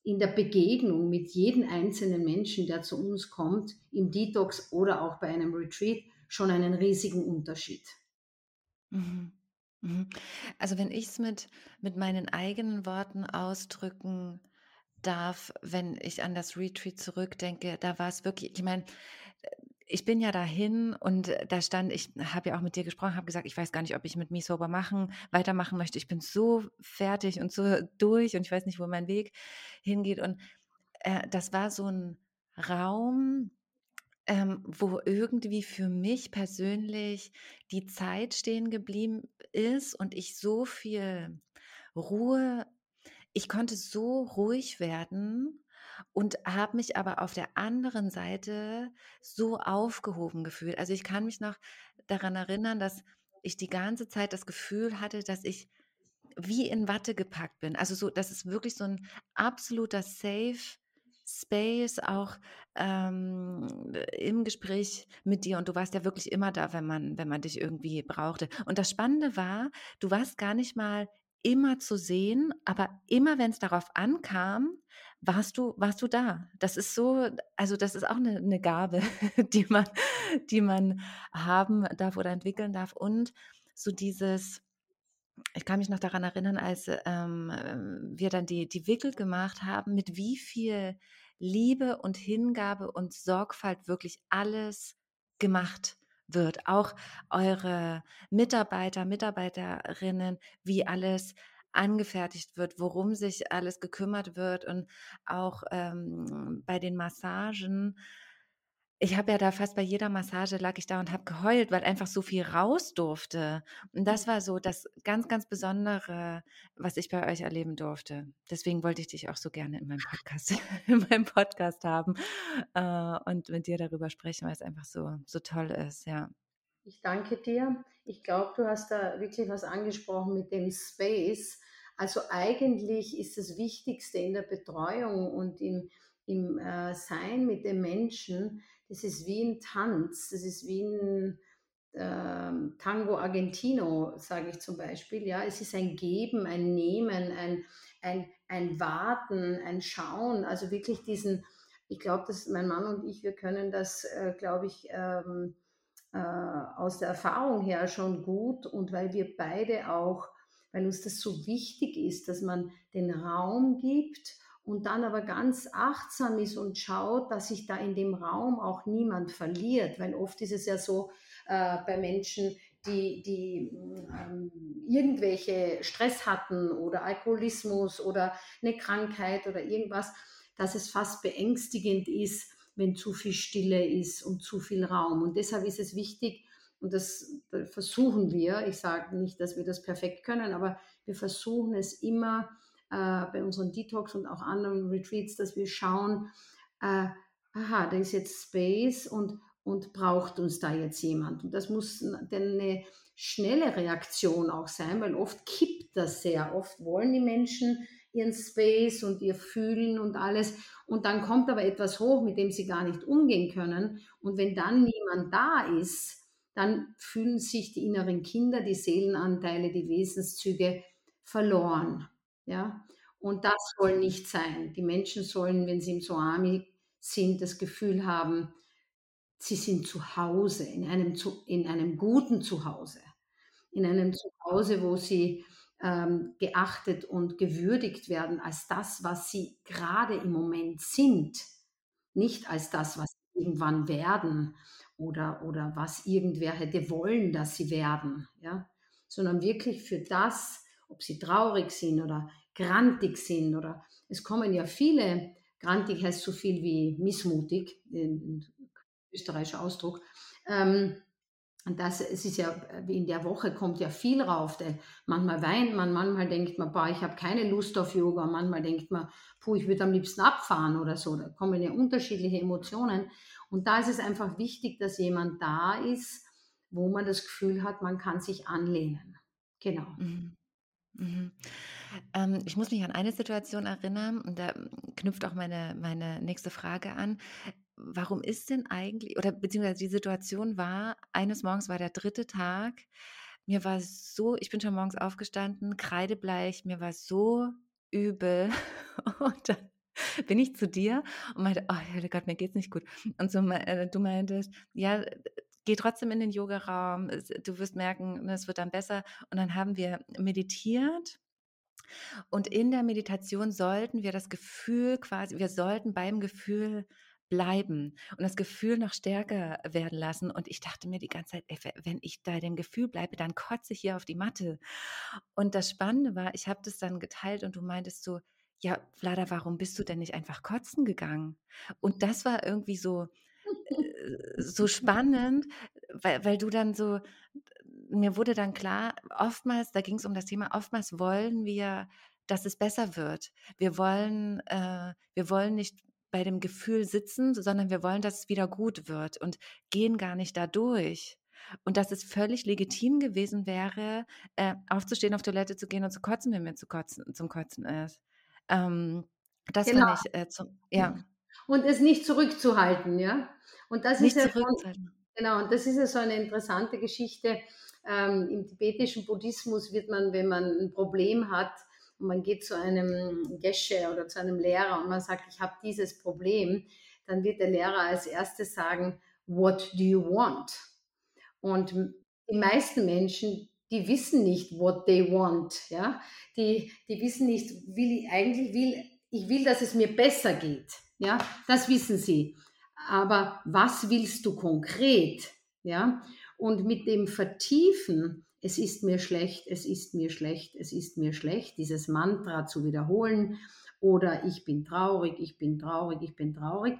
in der Begegnung mit jedem einzelnen Menschen, der zu uns kommt, im Detox oder auch bei einem Retreat, schon einen riesigen Unterschied. Mhm. Mhm. Also wenn ich es mit, mit meinen eigenen Worten ausdrücken darf, wenn ich an das Retreat zurückdenke, da war es wirklich, ich meine, ich bin ja dahin und da stand, ich habe ja auch mit dir gesprochen, habe gesagt, ich weiß gar nicht, ob ich mit Me Sober machen, weitermachen möchte. Ich bin so fertig und so durch und ich weiß nicht, wo mein Weg hingeht. Und äh, das war so ein Raum, ähm, wo irgendwie für mich persönlich die Zeit stehen geblieben ist und ich so viel Ruhe ich konnte so ruhig werden und habe mich aber auf der anderen Seite so aufgehoben gefühlt. Also, ich kann mich noch daran erinnern, dass ich die ganze Zeit das Gefühl hatte, dass ich wie in Watte gepackt bin. Also, so das ist wirklich so ein absoluter Safe Space auch, ähm, im Gespräch mit dir und du warst ja wirklich immer da, wenn man wenn man dich irgendwie brauchte. Und das Spannende war, du warst gar nicht mal immer zu sehen, aber immer wenn es darauf ankam, warst du warst du da. Das ist so also, das ist auch eine 'ne Gabe, *laughs* die man die man haben darf oder entwickeln darf und so dieses ich kann mich noch daran erinnern, als, ähm, äh, wir dann die die Wickel gemacht haben, mit wie viel Liebe und Hingabe und Sorgfalt wirklich alles gemacht wird. Auch eure Mitarbeiter, Mitarbeiterinnen, wie alles angefertigt wird, worum sich alles gekümmert wird und auch ähm, bei den Massagen ich habe ja da fast bei jeder Massage lag ich da und habe geheult, weil einfach so viel raus durfte. Und das war so das ganz, ganz Besondere, was ich bei euch erleben durfte. Deswegen wollte ich dich auch so gerne in meinem Podcast, *laughs* in meinem Podcast haben äh, und mit dir darüber sprechen, weil es einfach so, so toll ist, ja. Ich danke dir. Ich glaube, du hast da wirklich was angesprochen mit dem Space. Also eigentlich ist das Wichtigste in der Betreuung und im, im äh, Sein mit den Menschen, das ist wie ein Tanz, das ist wie ein äh, Tango Argentino, sage ich zum Beispiel. Ja, es ist ein Geben, ein Nehmen, ein, ein, ein Warten, ein Schauen. Also wirklich diesen, ich glaube, dass mein Mann und ich, wir können das, äh, glaube ich, ähm, äh, aus der Erfahrung her schon gut und weil wir beide auch, weil uns das so wichtig ist, dass man den Raum gibt und dann aber ganz achtsam ist und schaut, dass sich da in dem Raum auch niemand verliert, weil oft ist es ja so äh, bei Menschen, die, die ähm, irgendwelche Stress hatten oder Alkoholismus oder eine Krankheit oder irgendwas, dass es fast beängstigend ist, wenn zu viel Stille ist und zu viel Raum. Und deshalb ist es wichtig, und das versuchen wir, ich sage nicht, dass wir das perfekt können, aber wir versuchen es immer, äh, bei unseren Detox und auch anderen Retreats, dass wir schauen, äh, aha, da ist jetzt Space und, und braucht uns da jetzt jemand. Und das muss denn eine schnelle Reaktion auch sein, weil oft kippt das sehr. Oft wollen die Menschen ihren Space und ihr Fühlen und alles. Und dann kommt aber etwas hoch, mit dem sie gar nicht umgehen können. Und wenn dann niemand da ist, dann fühlen sich die inneren Kinder, die Seelenanteile, die Wesenszüge verloren. Ja? Und das soll nicht sein. Die Menschen sollen, wenn sie im Soami sind, das Gefühl haben, sie sind zu Hause, in einem, in einem guten Zuhause, in einem Zuhause, wo sie ähm, geachtet und gewürdigt werden als das, was sie gerade im Moment sind, nicht als das, was sie irgendwann werden oder, oder was irgendwer hätte wollen, dass sie werden, ja? sondern wirklich für das, ob sie traurig sind oder grantig sind oder es kommen ja viele, grantig heißt so viel wie missmutig, österreichischer Ausdruck. Ähm, und das, es ist ja, in der Woche kommt ja viel rauf. manchmal weint man, manchmal denkt man, boah, ich habe keine Lust auf Yoga, manchmal denkt man, puh, ich würde am liebsten abfahren oder so. Da kommen ja unterschiedliche Emotionen. Und da ist es einfach wichtig, dass jemand da ist, wo man das Gefühl hat, man kann sich anlehnen. Genau. Mhm. Mhm. Ähm, ich muss mich an eine Situation erinnern und da knüpft auch meine, meine nächste Frage an. Warum ist denn eigentlich, oder beziehungsweise die Situation war, eines Morgens war der dritte Tag, mir war so, ich bin schon morgens aufgestanden, kreidebleich, mir war so übel *laughs* und dann bin ich zu dir und meinte, oh Gott, mir geht's nicht gut. Und so, äh, du meintest, ja, geh trotzdem in den Yogaraum, du wirst merken, ne, es wird dann besser. Und dann haben wir meditiert. Und in der Meditation sollten wir das Gefühl quasi, wir sollten beim Gefühl bleiben und das Gefühl noch stärker werden lassen. Und ich dachte mir die ganze Zeit, ey, wenn ich da dem Gefühl bleibe, dann kotze ich hier auf die Matte. Und das Spannende war, ich habe das dann geteilt und du meintest so, ja, Vlada, warum bist du denn nicht einfach kotzen gegangen? Und das war irgendwie so, so spannend, weil, weil du dann so, mir wurde dann klar, oftmals, da ging es um das Thema, oftmals wollen wir, dass es besser wird. Wir wollen, äh, wir wollen nicht bei dem Gefühl sitzen, sondern wir wollen, dass es wieder gut wird und gehen gar nicht dadurch. Und dass es völlig legitim gewesen wäre, äh, aufzustehen, auf Toilette zu gehen und zu kotzen, wenn mir zu kotzen, zum Kotzen ist. Ähm, das genau. fand ich, äh, zum, ja. Und es nicht zurückzuhalten, ja. Und das nicht ist ja zurückzuhalten. Genau, und das ist ja so eine interessante Geschichte. Ähm, Im tibetischen Buddhismus wird man, wenn man ein Problem hat, und man geht zu einem Gesche oder zu einem Lehrer und man sagt, ich habe dieses Problem, dann wird der Lehrer als erstes sagen, what do you want? Und die meisten Menschen, die wissen nicht, what they want. Ja? Die, die wissen nicht, will ich eigentlich will, ich will, dass es mir besser geht. Ja? Das wissen sie. Aber was willst du konkret? Ja? Und mit dem Vertiefen, es ist mir schlecht, es ist mir schlecht, es ist mir schlecht, dieses Mantra zu wiederholen oder ich bin traurig, ich bin traurig, ich bin traurig,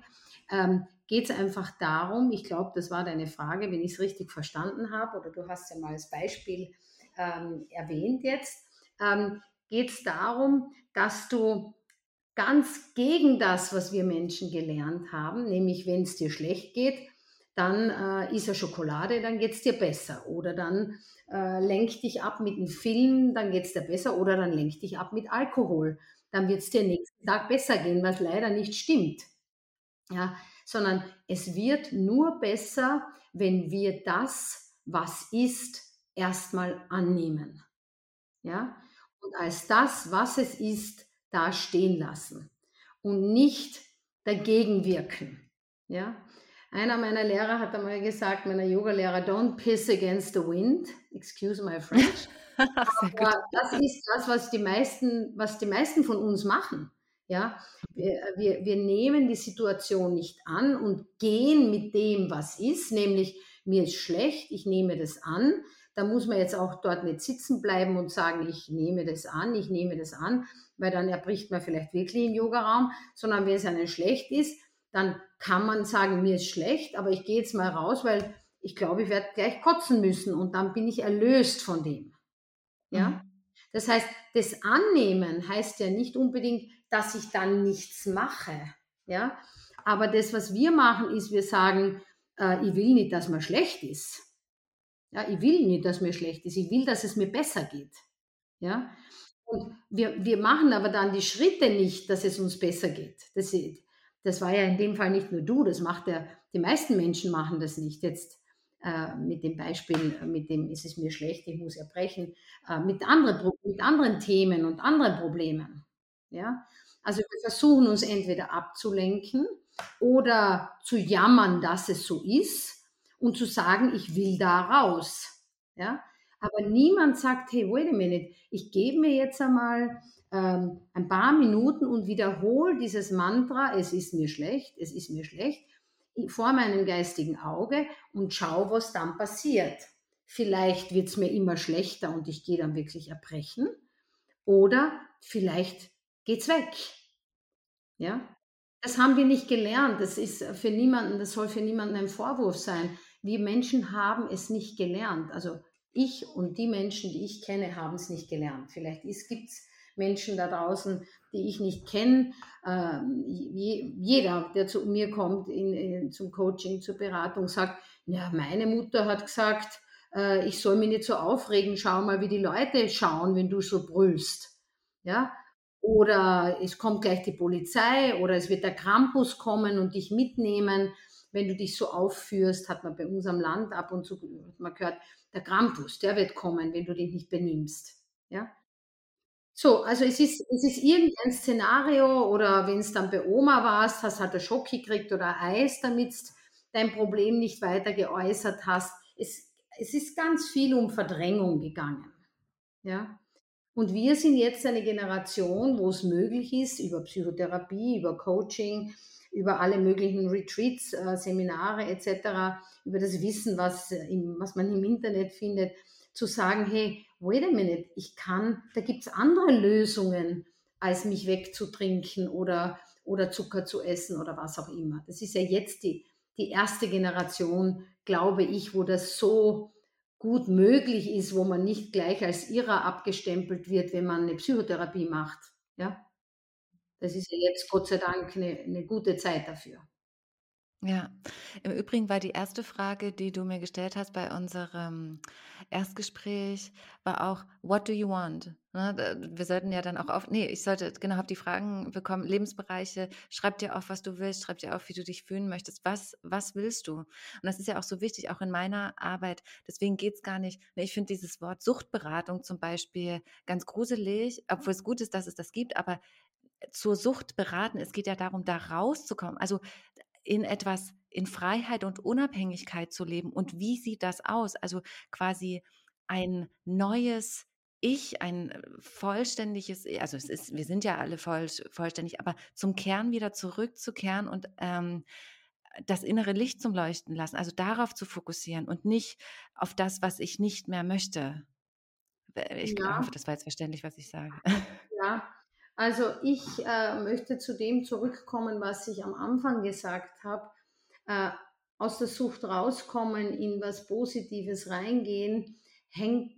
ähm, geht es einfach darum, ich glaube, das war deine Frage, wenn ich es richtig verstanden habe, oder du hast ja mal als Beispiel ähm, erwähnt jetzt, ähm, geht es darum, dass du ganz gegen das, was wir Menschen gelernt haben, nämlich wenn es dir schlecht geht, dann äh, isst er Schokolade, dann geht es dir besser. Oder dann äh, lenk dich ab mit einem Film, dann geht es dir besser. Oder dann lenk dich ab mit Alkohol, dann wird es dir nächsten Tag besser gehen, was leider nicht stimmt. Ja, sondern es wird nur besser, wenn wir das, was ist, erstmal annehmen. Ja? Und als das, was es ist, da stehen lassen und nicht dagegen wirken. Ja? Einer meiner Lehrer hat einmal gesagt, meiner Yoga-Lehrer, don't piss against the wind. Excuse my French. *laughs* Aber das ist das, was die meisten, was die meisten von uns machen. Ja, wir, wir, wir nehmen die Situation nicht an und gehen mit dem, was ist, nämlich mir ist schlecht, ich nehme das an. Da muss man jetzt auch dort nicht sitzen bleiben und sagen, ich nehme das an, ich nehme das an, weil dann erbricht man vielleicht wirklich im Yogaraum, sondern wenn es einem schlecht ist, dann kann man sagen, mir ist schlecht, aber ich gehe jetzt mal raus, weil ich glaube, ich werde gleich kotzen müssen und dann bin ich erlöst von dem. Ja? Mhm. Das heißt, das Annehmen heißt ja nicht unbedingt, dass ich dann nichts mache. Ja? Aber das, was wir machen, ist, wir sagen, äh, ich will nicht, dass mir schlecht ist. Ja, ich will nicht, dass mir schlecht ist. Ich will, dass es mir besser geht. Ja? Und wir, wir machen aber dann die Schritte nicht, dass es uns besser geht. Das, das war ja in dem Fall nicht nur du, das macht ja, die meisten Menschen machen das nicht. Jetzt äh, mit dem Beispiel, mit dem ist es mir schlecht, ich muss erbrechen, äh, mit, andere, mit anderen Themen und anderen Problemen. Ja? Also wir versuchen uns entweder abzulenken oder zu jammern, dass es so ist und zu sagen, ich will da raus. Ja? Aber niemand sagt, hey, wait a minute, ich gebe mir jetzt einmal ähm, ein paar Minuten und wiederhole dieses Mantra, es ist mir schlecht, es ist mir schlecht, vor meinem geistigen Auge und schau, was dann passiert. Vielleicht wird es mir immer schlechter und ich gehe dann wirklich erbrechen. Oder vielleicht geht's weg. Ja? Das haben wir nicht gelernt. Das ist für niemanden, das soll für niemanden ein Vorwurf sein. Wir Menschen haben es nicht gelernt. Also ich und die Menschen, die ich kenne, haben es nicht gelernt. Vielleicht gibt es Menschen da draußen, die ich nicht kenne. Ähm, jeder, der zu mir kommt in, in, zum Coaching, zur Beratung, sagt, ja, meine Mutter hat gesagt, äh, ich soll mich nicht so aufregen, schau mal, wie die Leute schauen, wenn du so brüllst. Ja, oder es kommt gleich die Polizei oder es wird der Krampus kommen und dich mitnehmen. Wenn du dich so aufführst, hat man bei uns am Land ab und zu man gehört, der Krampus, der wird kommen, wenn du dich nicht benimmst. Ja? So, also es ist, es ist irgendein Szenario oder wenn es dann bei Oma warst, hast halt einen Schock gekriegt oder Eis, damit dein Problem nicht weiter geäußert hast. Es, es ist ganz viel um Verdrängung gegangen. Ja? Und wir sind jetzt eine Generation, wo es möglich ist, über Psychotherapie, über Coaching, über alle möglichen Retreats, äh, Seminare etc., über das Wissen, was, im, was man im Internet findet, zu sagen, hey, wait a minute, ich kann, da gibt es andere Lösungen, als mich wegzutrinken oder, oder Zucker zu essen oder was auch immer. Das ist ja jetzt die, die erste Generation, glaube ich, wo das so gut möglich ist, wo man nicht gleich als Irrer abgestempelt wird, wenn man eine Psychotherapie macht. Ja? Das ist ja jetzt Gott sei Dank eine, eine gute Zeit dafür. Ja, im Übrigen war die erste Frage, die du mir gestellt hast bei unserem Erstgespräch, war auch, what do you want? Ne, wir sollten ja dann auch auf, nee, ich sollte, genau, habe die Fragen bekommen, Lebensbereiche, schreib dir auf, was du willst, schreib dir auf, wie du dich fühlen möchtest, was, was willst du? Und das ist ja auch so wichtig, auch in meiner Arbeit, deswegen geht es gar nicht, ne, ich finde dieses Wort Suchtberatung zum Beispiel ganz gruselig, obwohl es gut ist, dass es das gibt, aber zur Sucht beraten, es geht ja darum, da rauszukommen. Also in etwas, in Freiheit und Unabhängigkeit zu leben. Und wie sieht das aus? Also quasi ein neues Ich, ein äh, vollständiges, also es ist, wir sind ja alle voll, vollständig, aber zum Kern wieder zurückzukehren und ähm, das innere Licht zum Leuchten lassen, also darauf zu fokussieren und nicht auf das, was ich nicht mehr möchte. Ich ja. hoffe, das war jetzt verständlich, was ich sage. Ja, also ich äh, möchte zu dem zurückkommen, was ich am Anfang gesagt habe. Äh, aus der Sucht rauskommen, in was Positives reingehen, hängt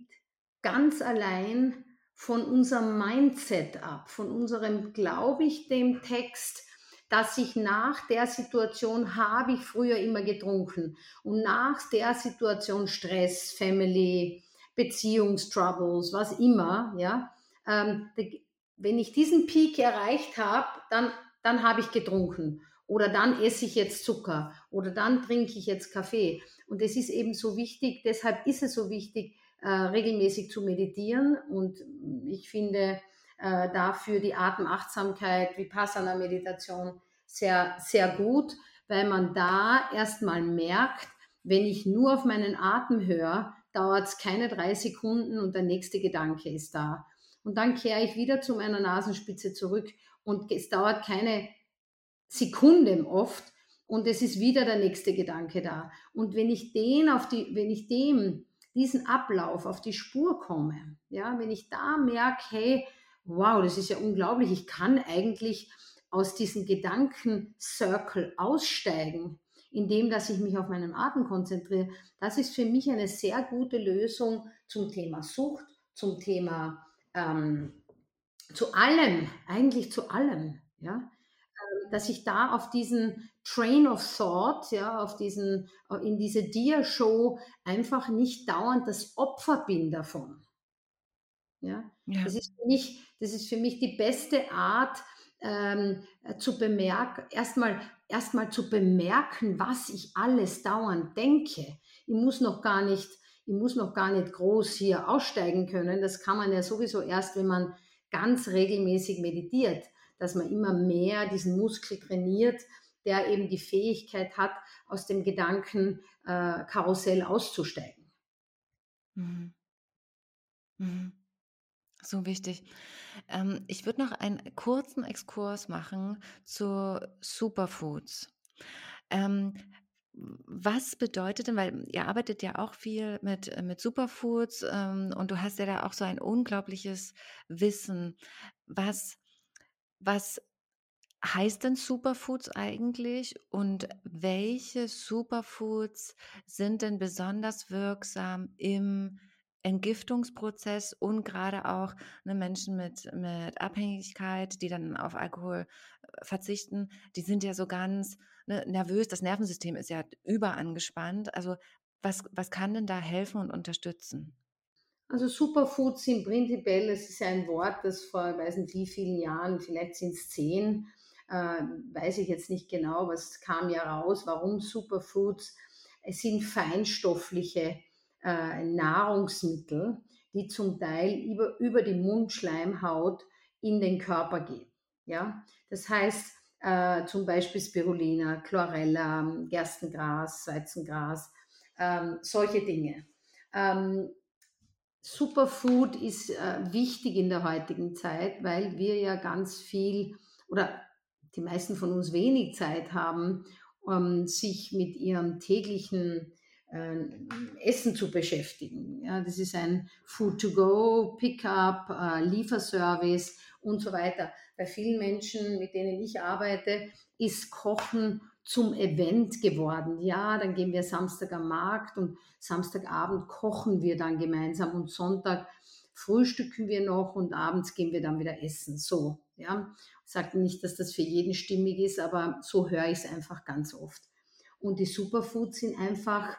ganz allein von unserem Mindset ab, von unserem, glaube ich, dem Text, dass ich nach der Situation habe ich früher immer getrunken und nach der Situation Stress, Family, Beziehungstroubles, was immer, ja, ähm, wenn ich diesen Peak erreicht habe, dann, dann habe ich getrunken. Oder dann esse ich jetzt Zucker. Oder dann trinke ich jetzt Kaffee. Und es ist eben so wichtig, deshalb ist es so wichtig, äh, regelmäßig zu meditieren. Und ich finde äh, dafür die Atemachtsamkeit, Vipassana-Meditation sehr, sehr gut, weil man da erstmal merkt, wenn ich nur auf meinen Atem höre, dauert es keine drei Sekunden und der nächste Gedanke ist da und dann kehre ich wieder zu meiner Nasenspitze zurück. Und es dauert keine Sekunden oft. Und es ist wieder der nächste Gedanke da. Und wenn ich den auf die, wenn ich dem diesen Ablauf auf die Spur komme, ja, wenn ich da merke, hey, wow, das ist ja unglaublich, ich kann eigentlich aus diesem Gedankencircle aussteigen, indem dass ich mich auf meinen Atem konzentriere, das ist für mich eine sehr gute Lösung zum Thema Sucht, zum Thema ähm, zu allem, eigentlich zu allem, ja, ähm, dass ich da auf diesen Train of Thought, ja, auf diesen, in diese Dia-Show einfach nicht dauernd das Opfer bin davon. Ja? ja? Das, ist für mich, das ist für mich die beste Art, ähm, zu bemerken, erstmal erstmal zu bemerken, was ich alles dauernd denke. Ich muss noch gar nicht ich muss noch gar nicht groß hier aussteigen können. Das kann man ja sowieso erst, wenn man ganz regelmäßig meditiert, dass man immer mehr diesen Muskel trainiert, der eben die Fähigkeit hat, aus dem Gedankenkarussell äh, auszusteigen. Mhm. Mhm. So wichtig. Ähm, ich würde noch einen kurzen Exkurs machen zu Superfoods. Ähm, was bedeutet denn, weil ihr arbeitet ja auch viel mit, äh, mit Superfoods ähm, und du hast ja da auch so ein unglaubliches Wissen. Was, was heißt denn Superfoods eigentlich und welche Superfoods sind denn besonders wirksam im Entgiftungsprozess und gerade auch ne, Menschen mit, mit Abhängigkeit, die dann auf Alkohol äh, verzichten, die sind ja so ganz ne, nervös, das Nervensystem ist ja überangespannt. Also was, was kann denn da helfen und unterstützen? Also Superfoods sind prinzipiell, es ist ja ein Wort, das vor, weiß nicht wie vielen Jahren, vielleicht sind es zehn, äh, weiß ich jetzt nicht genau, es kam ja raus, warum Superfoods, es sind feinstoffliche äh, Nahrungsmittel, die zum Teil über, über die Mundschleimhaut in den Körper gehen. Ja? Das heißt, äh, zum Beispiel Spirulina, Chlorella, Gerstengras, Weizengras, ähm, solche Dinge. Ähm, Superfood ist äh, wichtig in der heutigen Zeit, weil wir ja ganz viel oder die meisten von uns wenig Zeit haben, um sich mit ihrem täglichen Essen zu beschäftigen. Ja, das ist ein Food-to-go, Pickup, äh, Lieferservice und so weiter. Bei vielen Menschen, mit denen ich arbeite, ist Kochen zum Event geworden. Ja, dann gehen wir Samstag am Markt und Samstagabend kochen wir dann gemeinsam und Sonntag frühstücken wir noch und abends gehen wir dann wieder essen. So, ja. Ich sage nicht, dass das für jeden stimmig ist, aber so höre ich es einfach ganz oft. Und die Superfoods sind einfach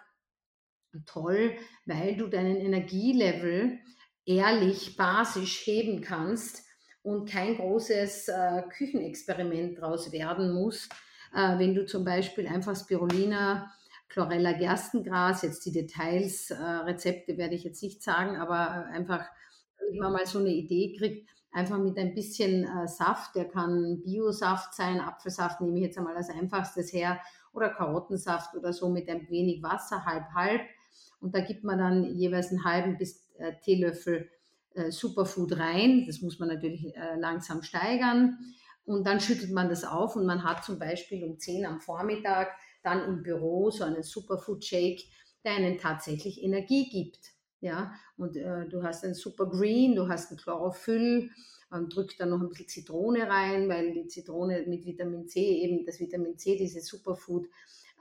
toll, weil du deinen Energielevel ehrlich, basisch heben kannst und kein großes äh, Küchenexperiment daraus werden muss, äh, wenn du zum Beispiel einfach Spirulina, Chlorella Gerstengras, jetzt die Details, äh, Rezepte werde ich jetzt nicht sagen, aber einfach, wenn man mal so eine Idee kriegt, einfach mit ein bisschen äh, Saft, der kann Biosaft sein, Apfelsaft nehme ich jetzt einmal als einfachstes her, oder Karottensaft oder so mit ein wenig Wasser, halb, halb. Und da gibt man dann jeweils einen halben bis äh, Teelöffel äh, Superfood rein. Das muss man natürlich äh, langsam steigern. Und dann schüttelt man das auf und man hat zum Beispiel um 10 am Vormittag dann im Büro so einen Superfood Shake, der einen tatsächlich Energie gibt. Ja, und äh, du hast ein Super Green, du hast ein Chlorophyll, man drückt dann noch ein bisschen Zitrone rein, weil die Zitrone mit Vitamin C, eben das Vitamin C, diese Superfood,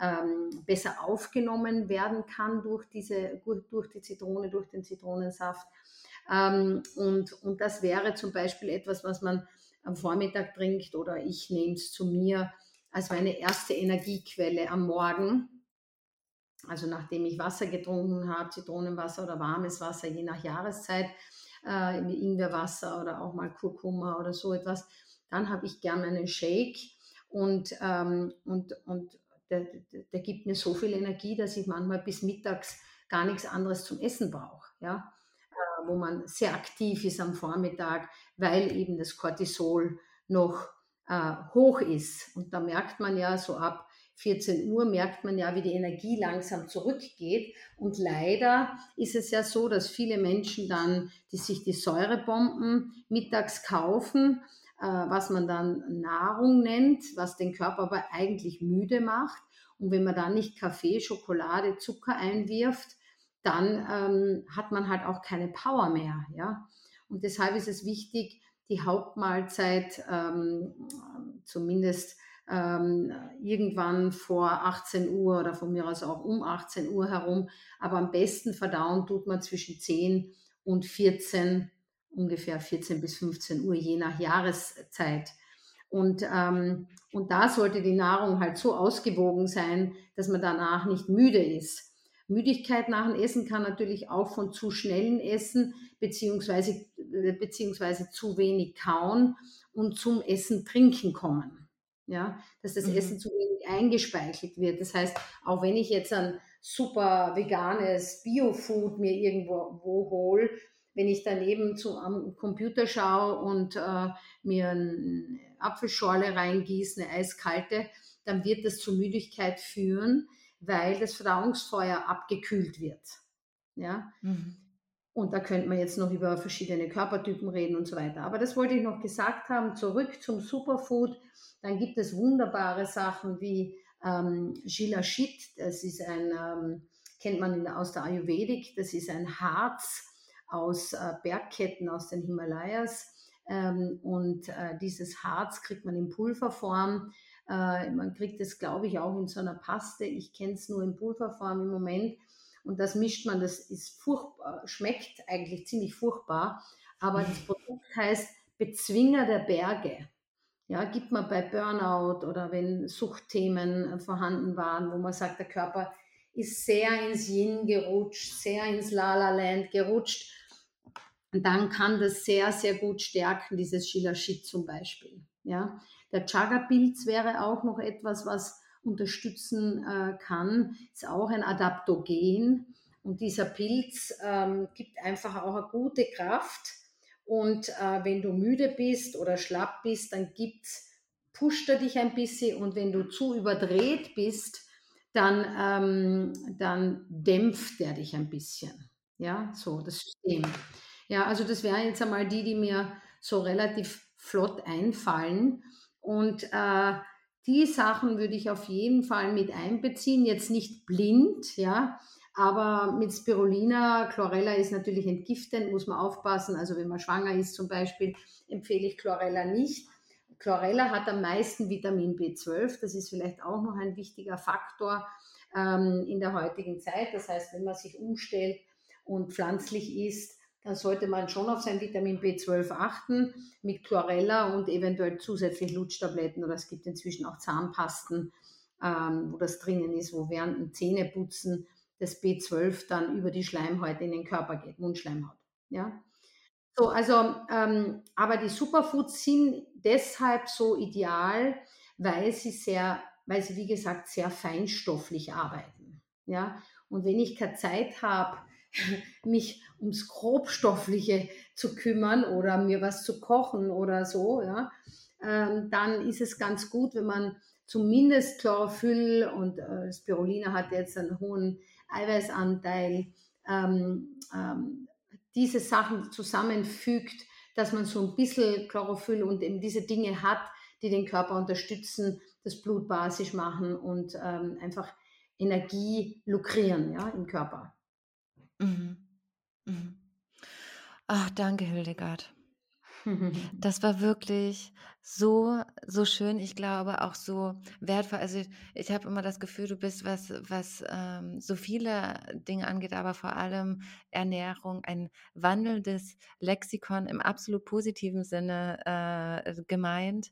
ähm, besser aufgenommen werden kann durch, diese, durch die Zitrone, durch den Zitronensaft. Ähm, und, und das wäre zum Beispiel etwas, was man am Vormittag trinkt oder ich nehme es zu mir als meine erste Energiequelle am Morgen. Also nachdem ich Wasser getrunken habe, Zitronenwasser oder warmes Wasser, je nach Jahreszeit, äh, Ingwerwasser oder auch mal Kurkuma oder so etwas, dann habe ich gern einen Shake und, ähm, und, und der, der, gibt mir so viel Energie, dass ich manchmal bis mittags gar nichts anderes zum Essen brauche. Ja? wo man sehr aktiv ist am Vormittag, weil eben das Cortisol noch äh, hoch ist. Und da merkt man ja so ab 14 Uhr merkt man ja, wie die Energie langsam zurückgeht. Und leider ist es ja so, dass viele Menschen dann, die sich die Säurebomben mittags kaufen, äh, was man dann Nahrung nennt, was den Körper aber eigentlich müde macht. Und wenn man dann nicht Kaffee, Schokolade, Zucker einwirft, dann ähm, hat man halt auch keine Power mehr. Ja? Und deshalb ist es wichtig, die Hauptmahlzeit ähm, zumindest ähm, irgendwann vor 18 Uhr oder von mir aus auch um 18 Uhr herum, aber am besten verdauen tut man zwischen 10 und 14, ungefähr 14 bis 15 Uhr, je nach Jahreszeit. Und, ähm, und da sollte die Nahrung halt so ausgewogen sein, dass man danach nicht müde ist. Müdigkeit nach dem Essen kann natürlich auch von zu schnellen Essen beziehungsweise, äh, beziehungsweise zu wenig kauen und zum Essen trinken kommen. Ja, dass das mhm. Essen zu wenig eingespeichert wird. Das heißt, auch wenn ich jetzt ein super veganes Biofood mir irgendwo wo hole, wenn ich daneben zu, am Computer schaue und äh, mir eine Apfelschorle reingieße, eine eiskalte, dann wird das zu Müdigkeit führen weil das Verdauungsfeuer abgekühlt wird. Ja? Mhm. Und da könnte man jetzt noch über verschiedene Körpertypen reden und so weiter. Aber das wollte ich noch gesagt haben. Zurück zum Superfood. Dann gibt es wunderbare Sachen wie ähm, Shilashit. Das ist ein, ähm, kennt man in, aus der Ayurvedik. Das ist ein Harz aus äh, Bergketten aus den Himalayas. Ähm, und äh, dieses Harz kriegt man in Pulverform. Äh, man kriegt es, glaube ich, auch in so einer Paste. Ich kenne es nur in Pulverform im Moment. Und das mischt man, das ist furchtbar, schmeckt eigentlich ziemlich furchtbar. Aber das Produkt heißt Bezwinger der Berge. Ja, gibt man bei Burnout oder wenn Suchtthemen vorhanden waren, wo man sagt, der Körper ist sehr ins Yin gerutscht, sehr ins Lala Land gerutscht. Dann kann das sehr, sehr gut stärken, dieses Shilashit zum Beispiel. Ja, der Chaga-Pilz wäre auch noch etwas, was unterstützen äh, kann. Ist auch ein Adaptogen. Und dieser Pilz ähm, gibt einfach auch eine gute Kraft. Und äh, wenn du müde bist oder schlapp bist, dann gibt's, pusht er dich ein bisschen. Und wenn du zu überdreht bist, dann, ähm, dann dämpft er dich ein bisschen. Ja, so das System. Ja, also das wären jetzt einmal die, die mir so relativ flott einfallen. Und äh, die Sachen würde ich auf jeden Fall mit einbeziehen, jetzt nicht blind, ja, aber mit Spirulina, Chlorella ist natürlich entgiftend, muss man aufpassen. Also wenn man schwanger ist zum Beispiel, empfehle ich Chlorella nicht. Chlorella hat am meisten Vitamin B12. Das ist vielleicht auch noch ein wichtiger Faktor ähm, in der heutigen Zeit. Das heißt, wenn man sich umstellt und pflanzlich isst, sollte man schon auf sein Vitamin B12 achten mit Chlorella und eventuell zusätzlich Lutschtabletten oder es gibt inzwischen auch Zahnpasten, ähm, wo das drinnen ist, wo während dem Zähneputzen das B12 dann über die Schleimhäute in den Körper geht, Mundschleimhaut. Ja? So, also, ähm, aber die Superfoods sind deshalb so ideal, weil sie sehr, weil sie wie gesagt sehr feinstofflich arbeiten. Ja, und wenn ich keine Zeit habe, mich ums Grobstoffliche zu kümmern oder mir was zu kochen oder so, ja, ähm, dann ist es ganz gut, wenn man zumindest Chlorophyll und äh, Spirulina hat jetzt einen hohen Eiweißanteil, ähm, ähm, diese Sachen zusammenfügt, dass man so ein bisschen Chlorophyll und eben diese Dinge hat, die den Körper unterstützen, das Blut basisch machen und ähm, einfach Energie lukrieren ja, im Körper. Mhm. Mhm. Ach, danke, Hildegard. *laughs* Das war wirklich so, so schön. Ich glaube auch so wertvoll. Also ich, ich habe immer das Gefühl, du bist, was, was ähm, so viele Dinge angeht, aber vor allem Ernährung, ein wandelndes Lexikon im absolut positiven Sinne äh, gemeint.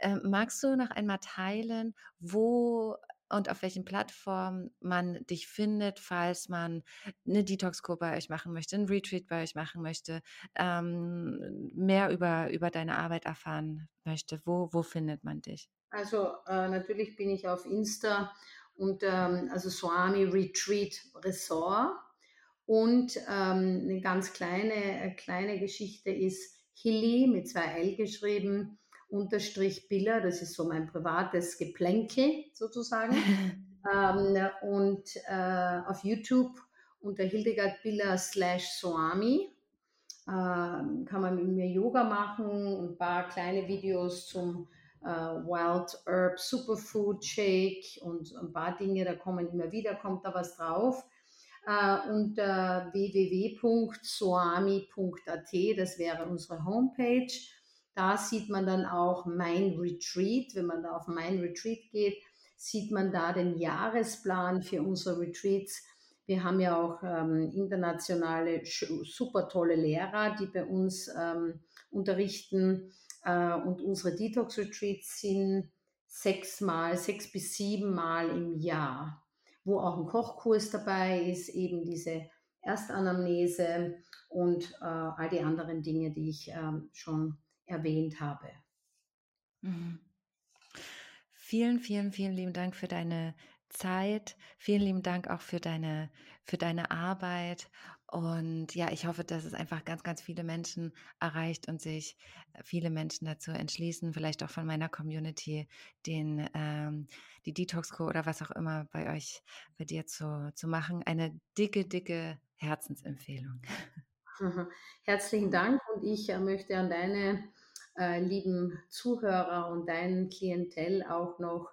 Ähm, magst du noch einmal teilen, wo und auf welchen Plattformen man dich findet, falls man eine Detox-Kur bei euch machen möchte, ein Retreat bei euch machen möchte, ähm, mehr über, über deine Arbeit erfahren möchte. Wo, wo findet man dich? Also äh, natürlich bin ich auf Insta und ähm, also Swami Retreat Resort. Und ähm, eine ganz kleine, äh, kleine Geschichte ist Hilly mit zwei L geschrieben unterstrich Biller, das ist so mein privates Geplänkel sozusagen. *laughs* ähm, und äh, auf YouTube unter Hildegard Biller slash Soami äh, kann man mit mir Yoga machen und ein paar kleine Videos zum äh, Wild Herb Superfood Shake und ein paar Dinge, da kommen immer wieder, kommt da was drauf. Uh, unter www.soami.at, das wäre unsere Homepage. Da sieht man dann auch mein Retreat. Wenn man da auf mein Retreat geht, sieht man da den Jahresplan für unsere Retreats. Wir haben ja auch ähm, internationale, super tolle Lehrer, die bei uns ähm, unterrichten. Äh, und unsere Detox-Retreats sind sechsmal, sechs bis siebenmal im Jahr, wo auch ein Kochkurs dabei ist, eben diese Erstanamnese und äh, all die anderen Dinge, die ich ähm, schon erwähnt habe. Mhm. Vielen, vielen, vielen lieben Dank für deine Zeit. Vielen lieben Dank auch für deine, für deine Arbeit. Und ja, ich hoffe, dass es einfach ganz, ganz viele Menschen erreicht und sich viele Menschen dazu entschließen, vielleicht auch von meiner Community, den, ähm, die Detox-Co oder was auch immer bei euch, bei dir zu, zu machen. Eine dicke, dicke Herzensempfehlung. *laughs* Herzlichen Dank und ich äh, möchte an deine äh, lieben Zuhörer und dein Klientel auch noch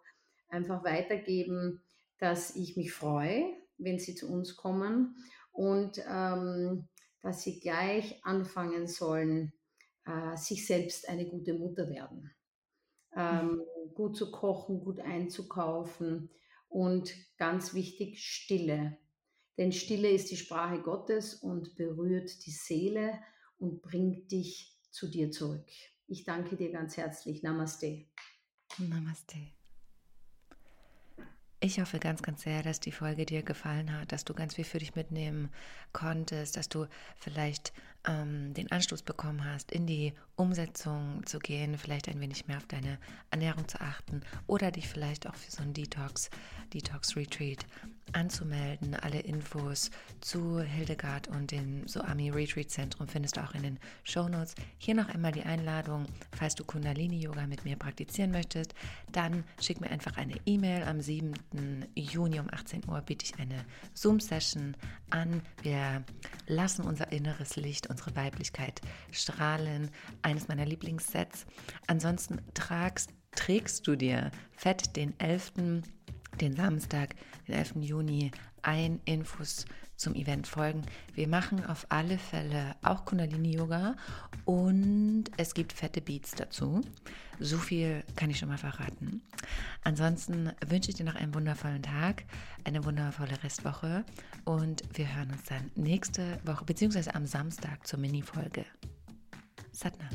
einfach weitergeben, dass ich mich freue, wenn sie zu uns kommen und ähm, dass sie gleich anfangen sollen, äh, sich selbst eine gute Mutter werden. Ähm, mhm. Gut zu kochen, gut einzukaufen und ganz wichtig, Stille. Denn Stille ist die Sprache Gottes und berührt die Seele und bringt dich zu dir zurück. Ich danke dir ganz herzlich. Namaste. Namaste. Ich hoffe ganz, ganz sehr, dass die Folge dir gefallen hat, dass du ganz viel für dich mitnehmen konntest, dass du vielleicht ähm, den Anstoß bekommen hast, in die Umsetzung zu gehen, vielleicht ein wenig mehr auf deine Ernährung zu achten oder dich vielleicht auch für so ein Detox, Detox Retreat anzumelden. Alle Infos zu Hildegard und dem Soami Retreat Zentrum findest du auch in den Show Notes. Hier noch einmal die Einladung, falls du Kundalini Yoga mit mir praktizieren möchtest, dann schick mir einfach eine E-Mail. Am 7. Juni um 18 Uhr biete ich eine Zoom-Session an. Wir lassen unser inneres Licht, unsere Weiblichkeit strahlen. Eines meiner Lieblingssets. Ansonsten tragst, trägst du dir fett den 11 den Samstag, den 11. Juni ein Infos zum Event folgen. Wir machen auf alle Fälle auch Kundalini-Yoga und es gibt fette Beats dazu. So viel kann ich schon mal verraten. Ansonsten wünsche ich dir noch einen wundervollen Tag, eine wundervolle Restwoche und wir hören uns dann nächste Woche, beziehungsweise am Samstag zur Mini-Folge. Satnam.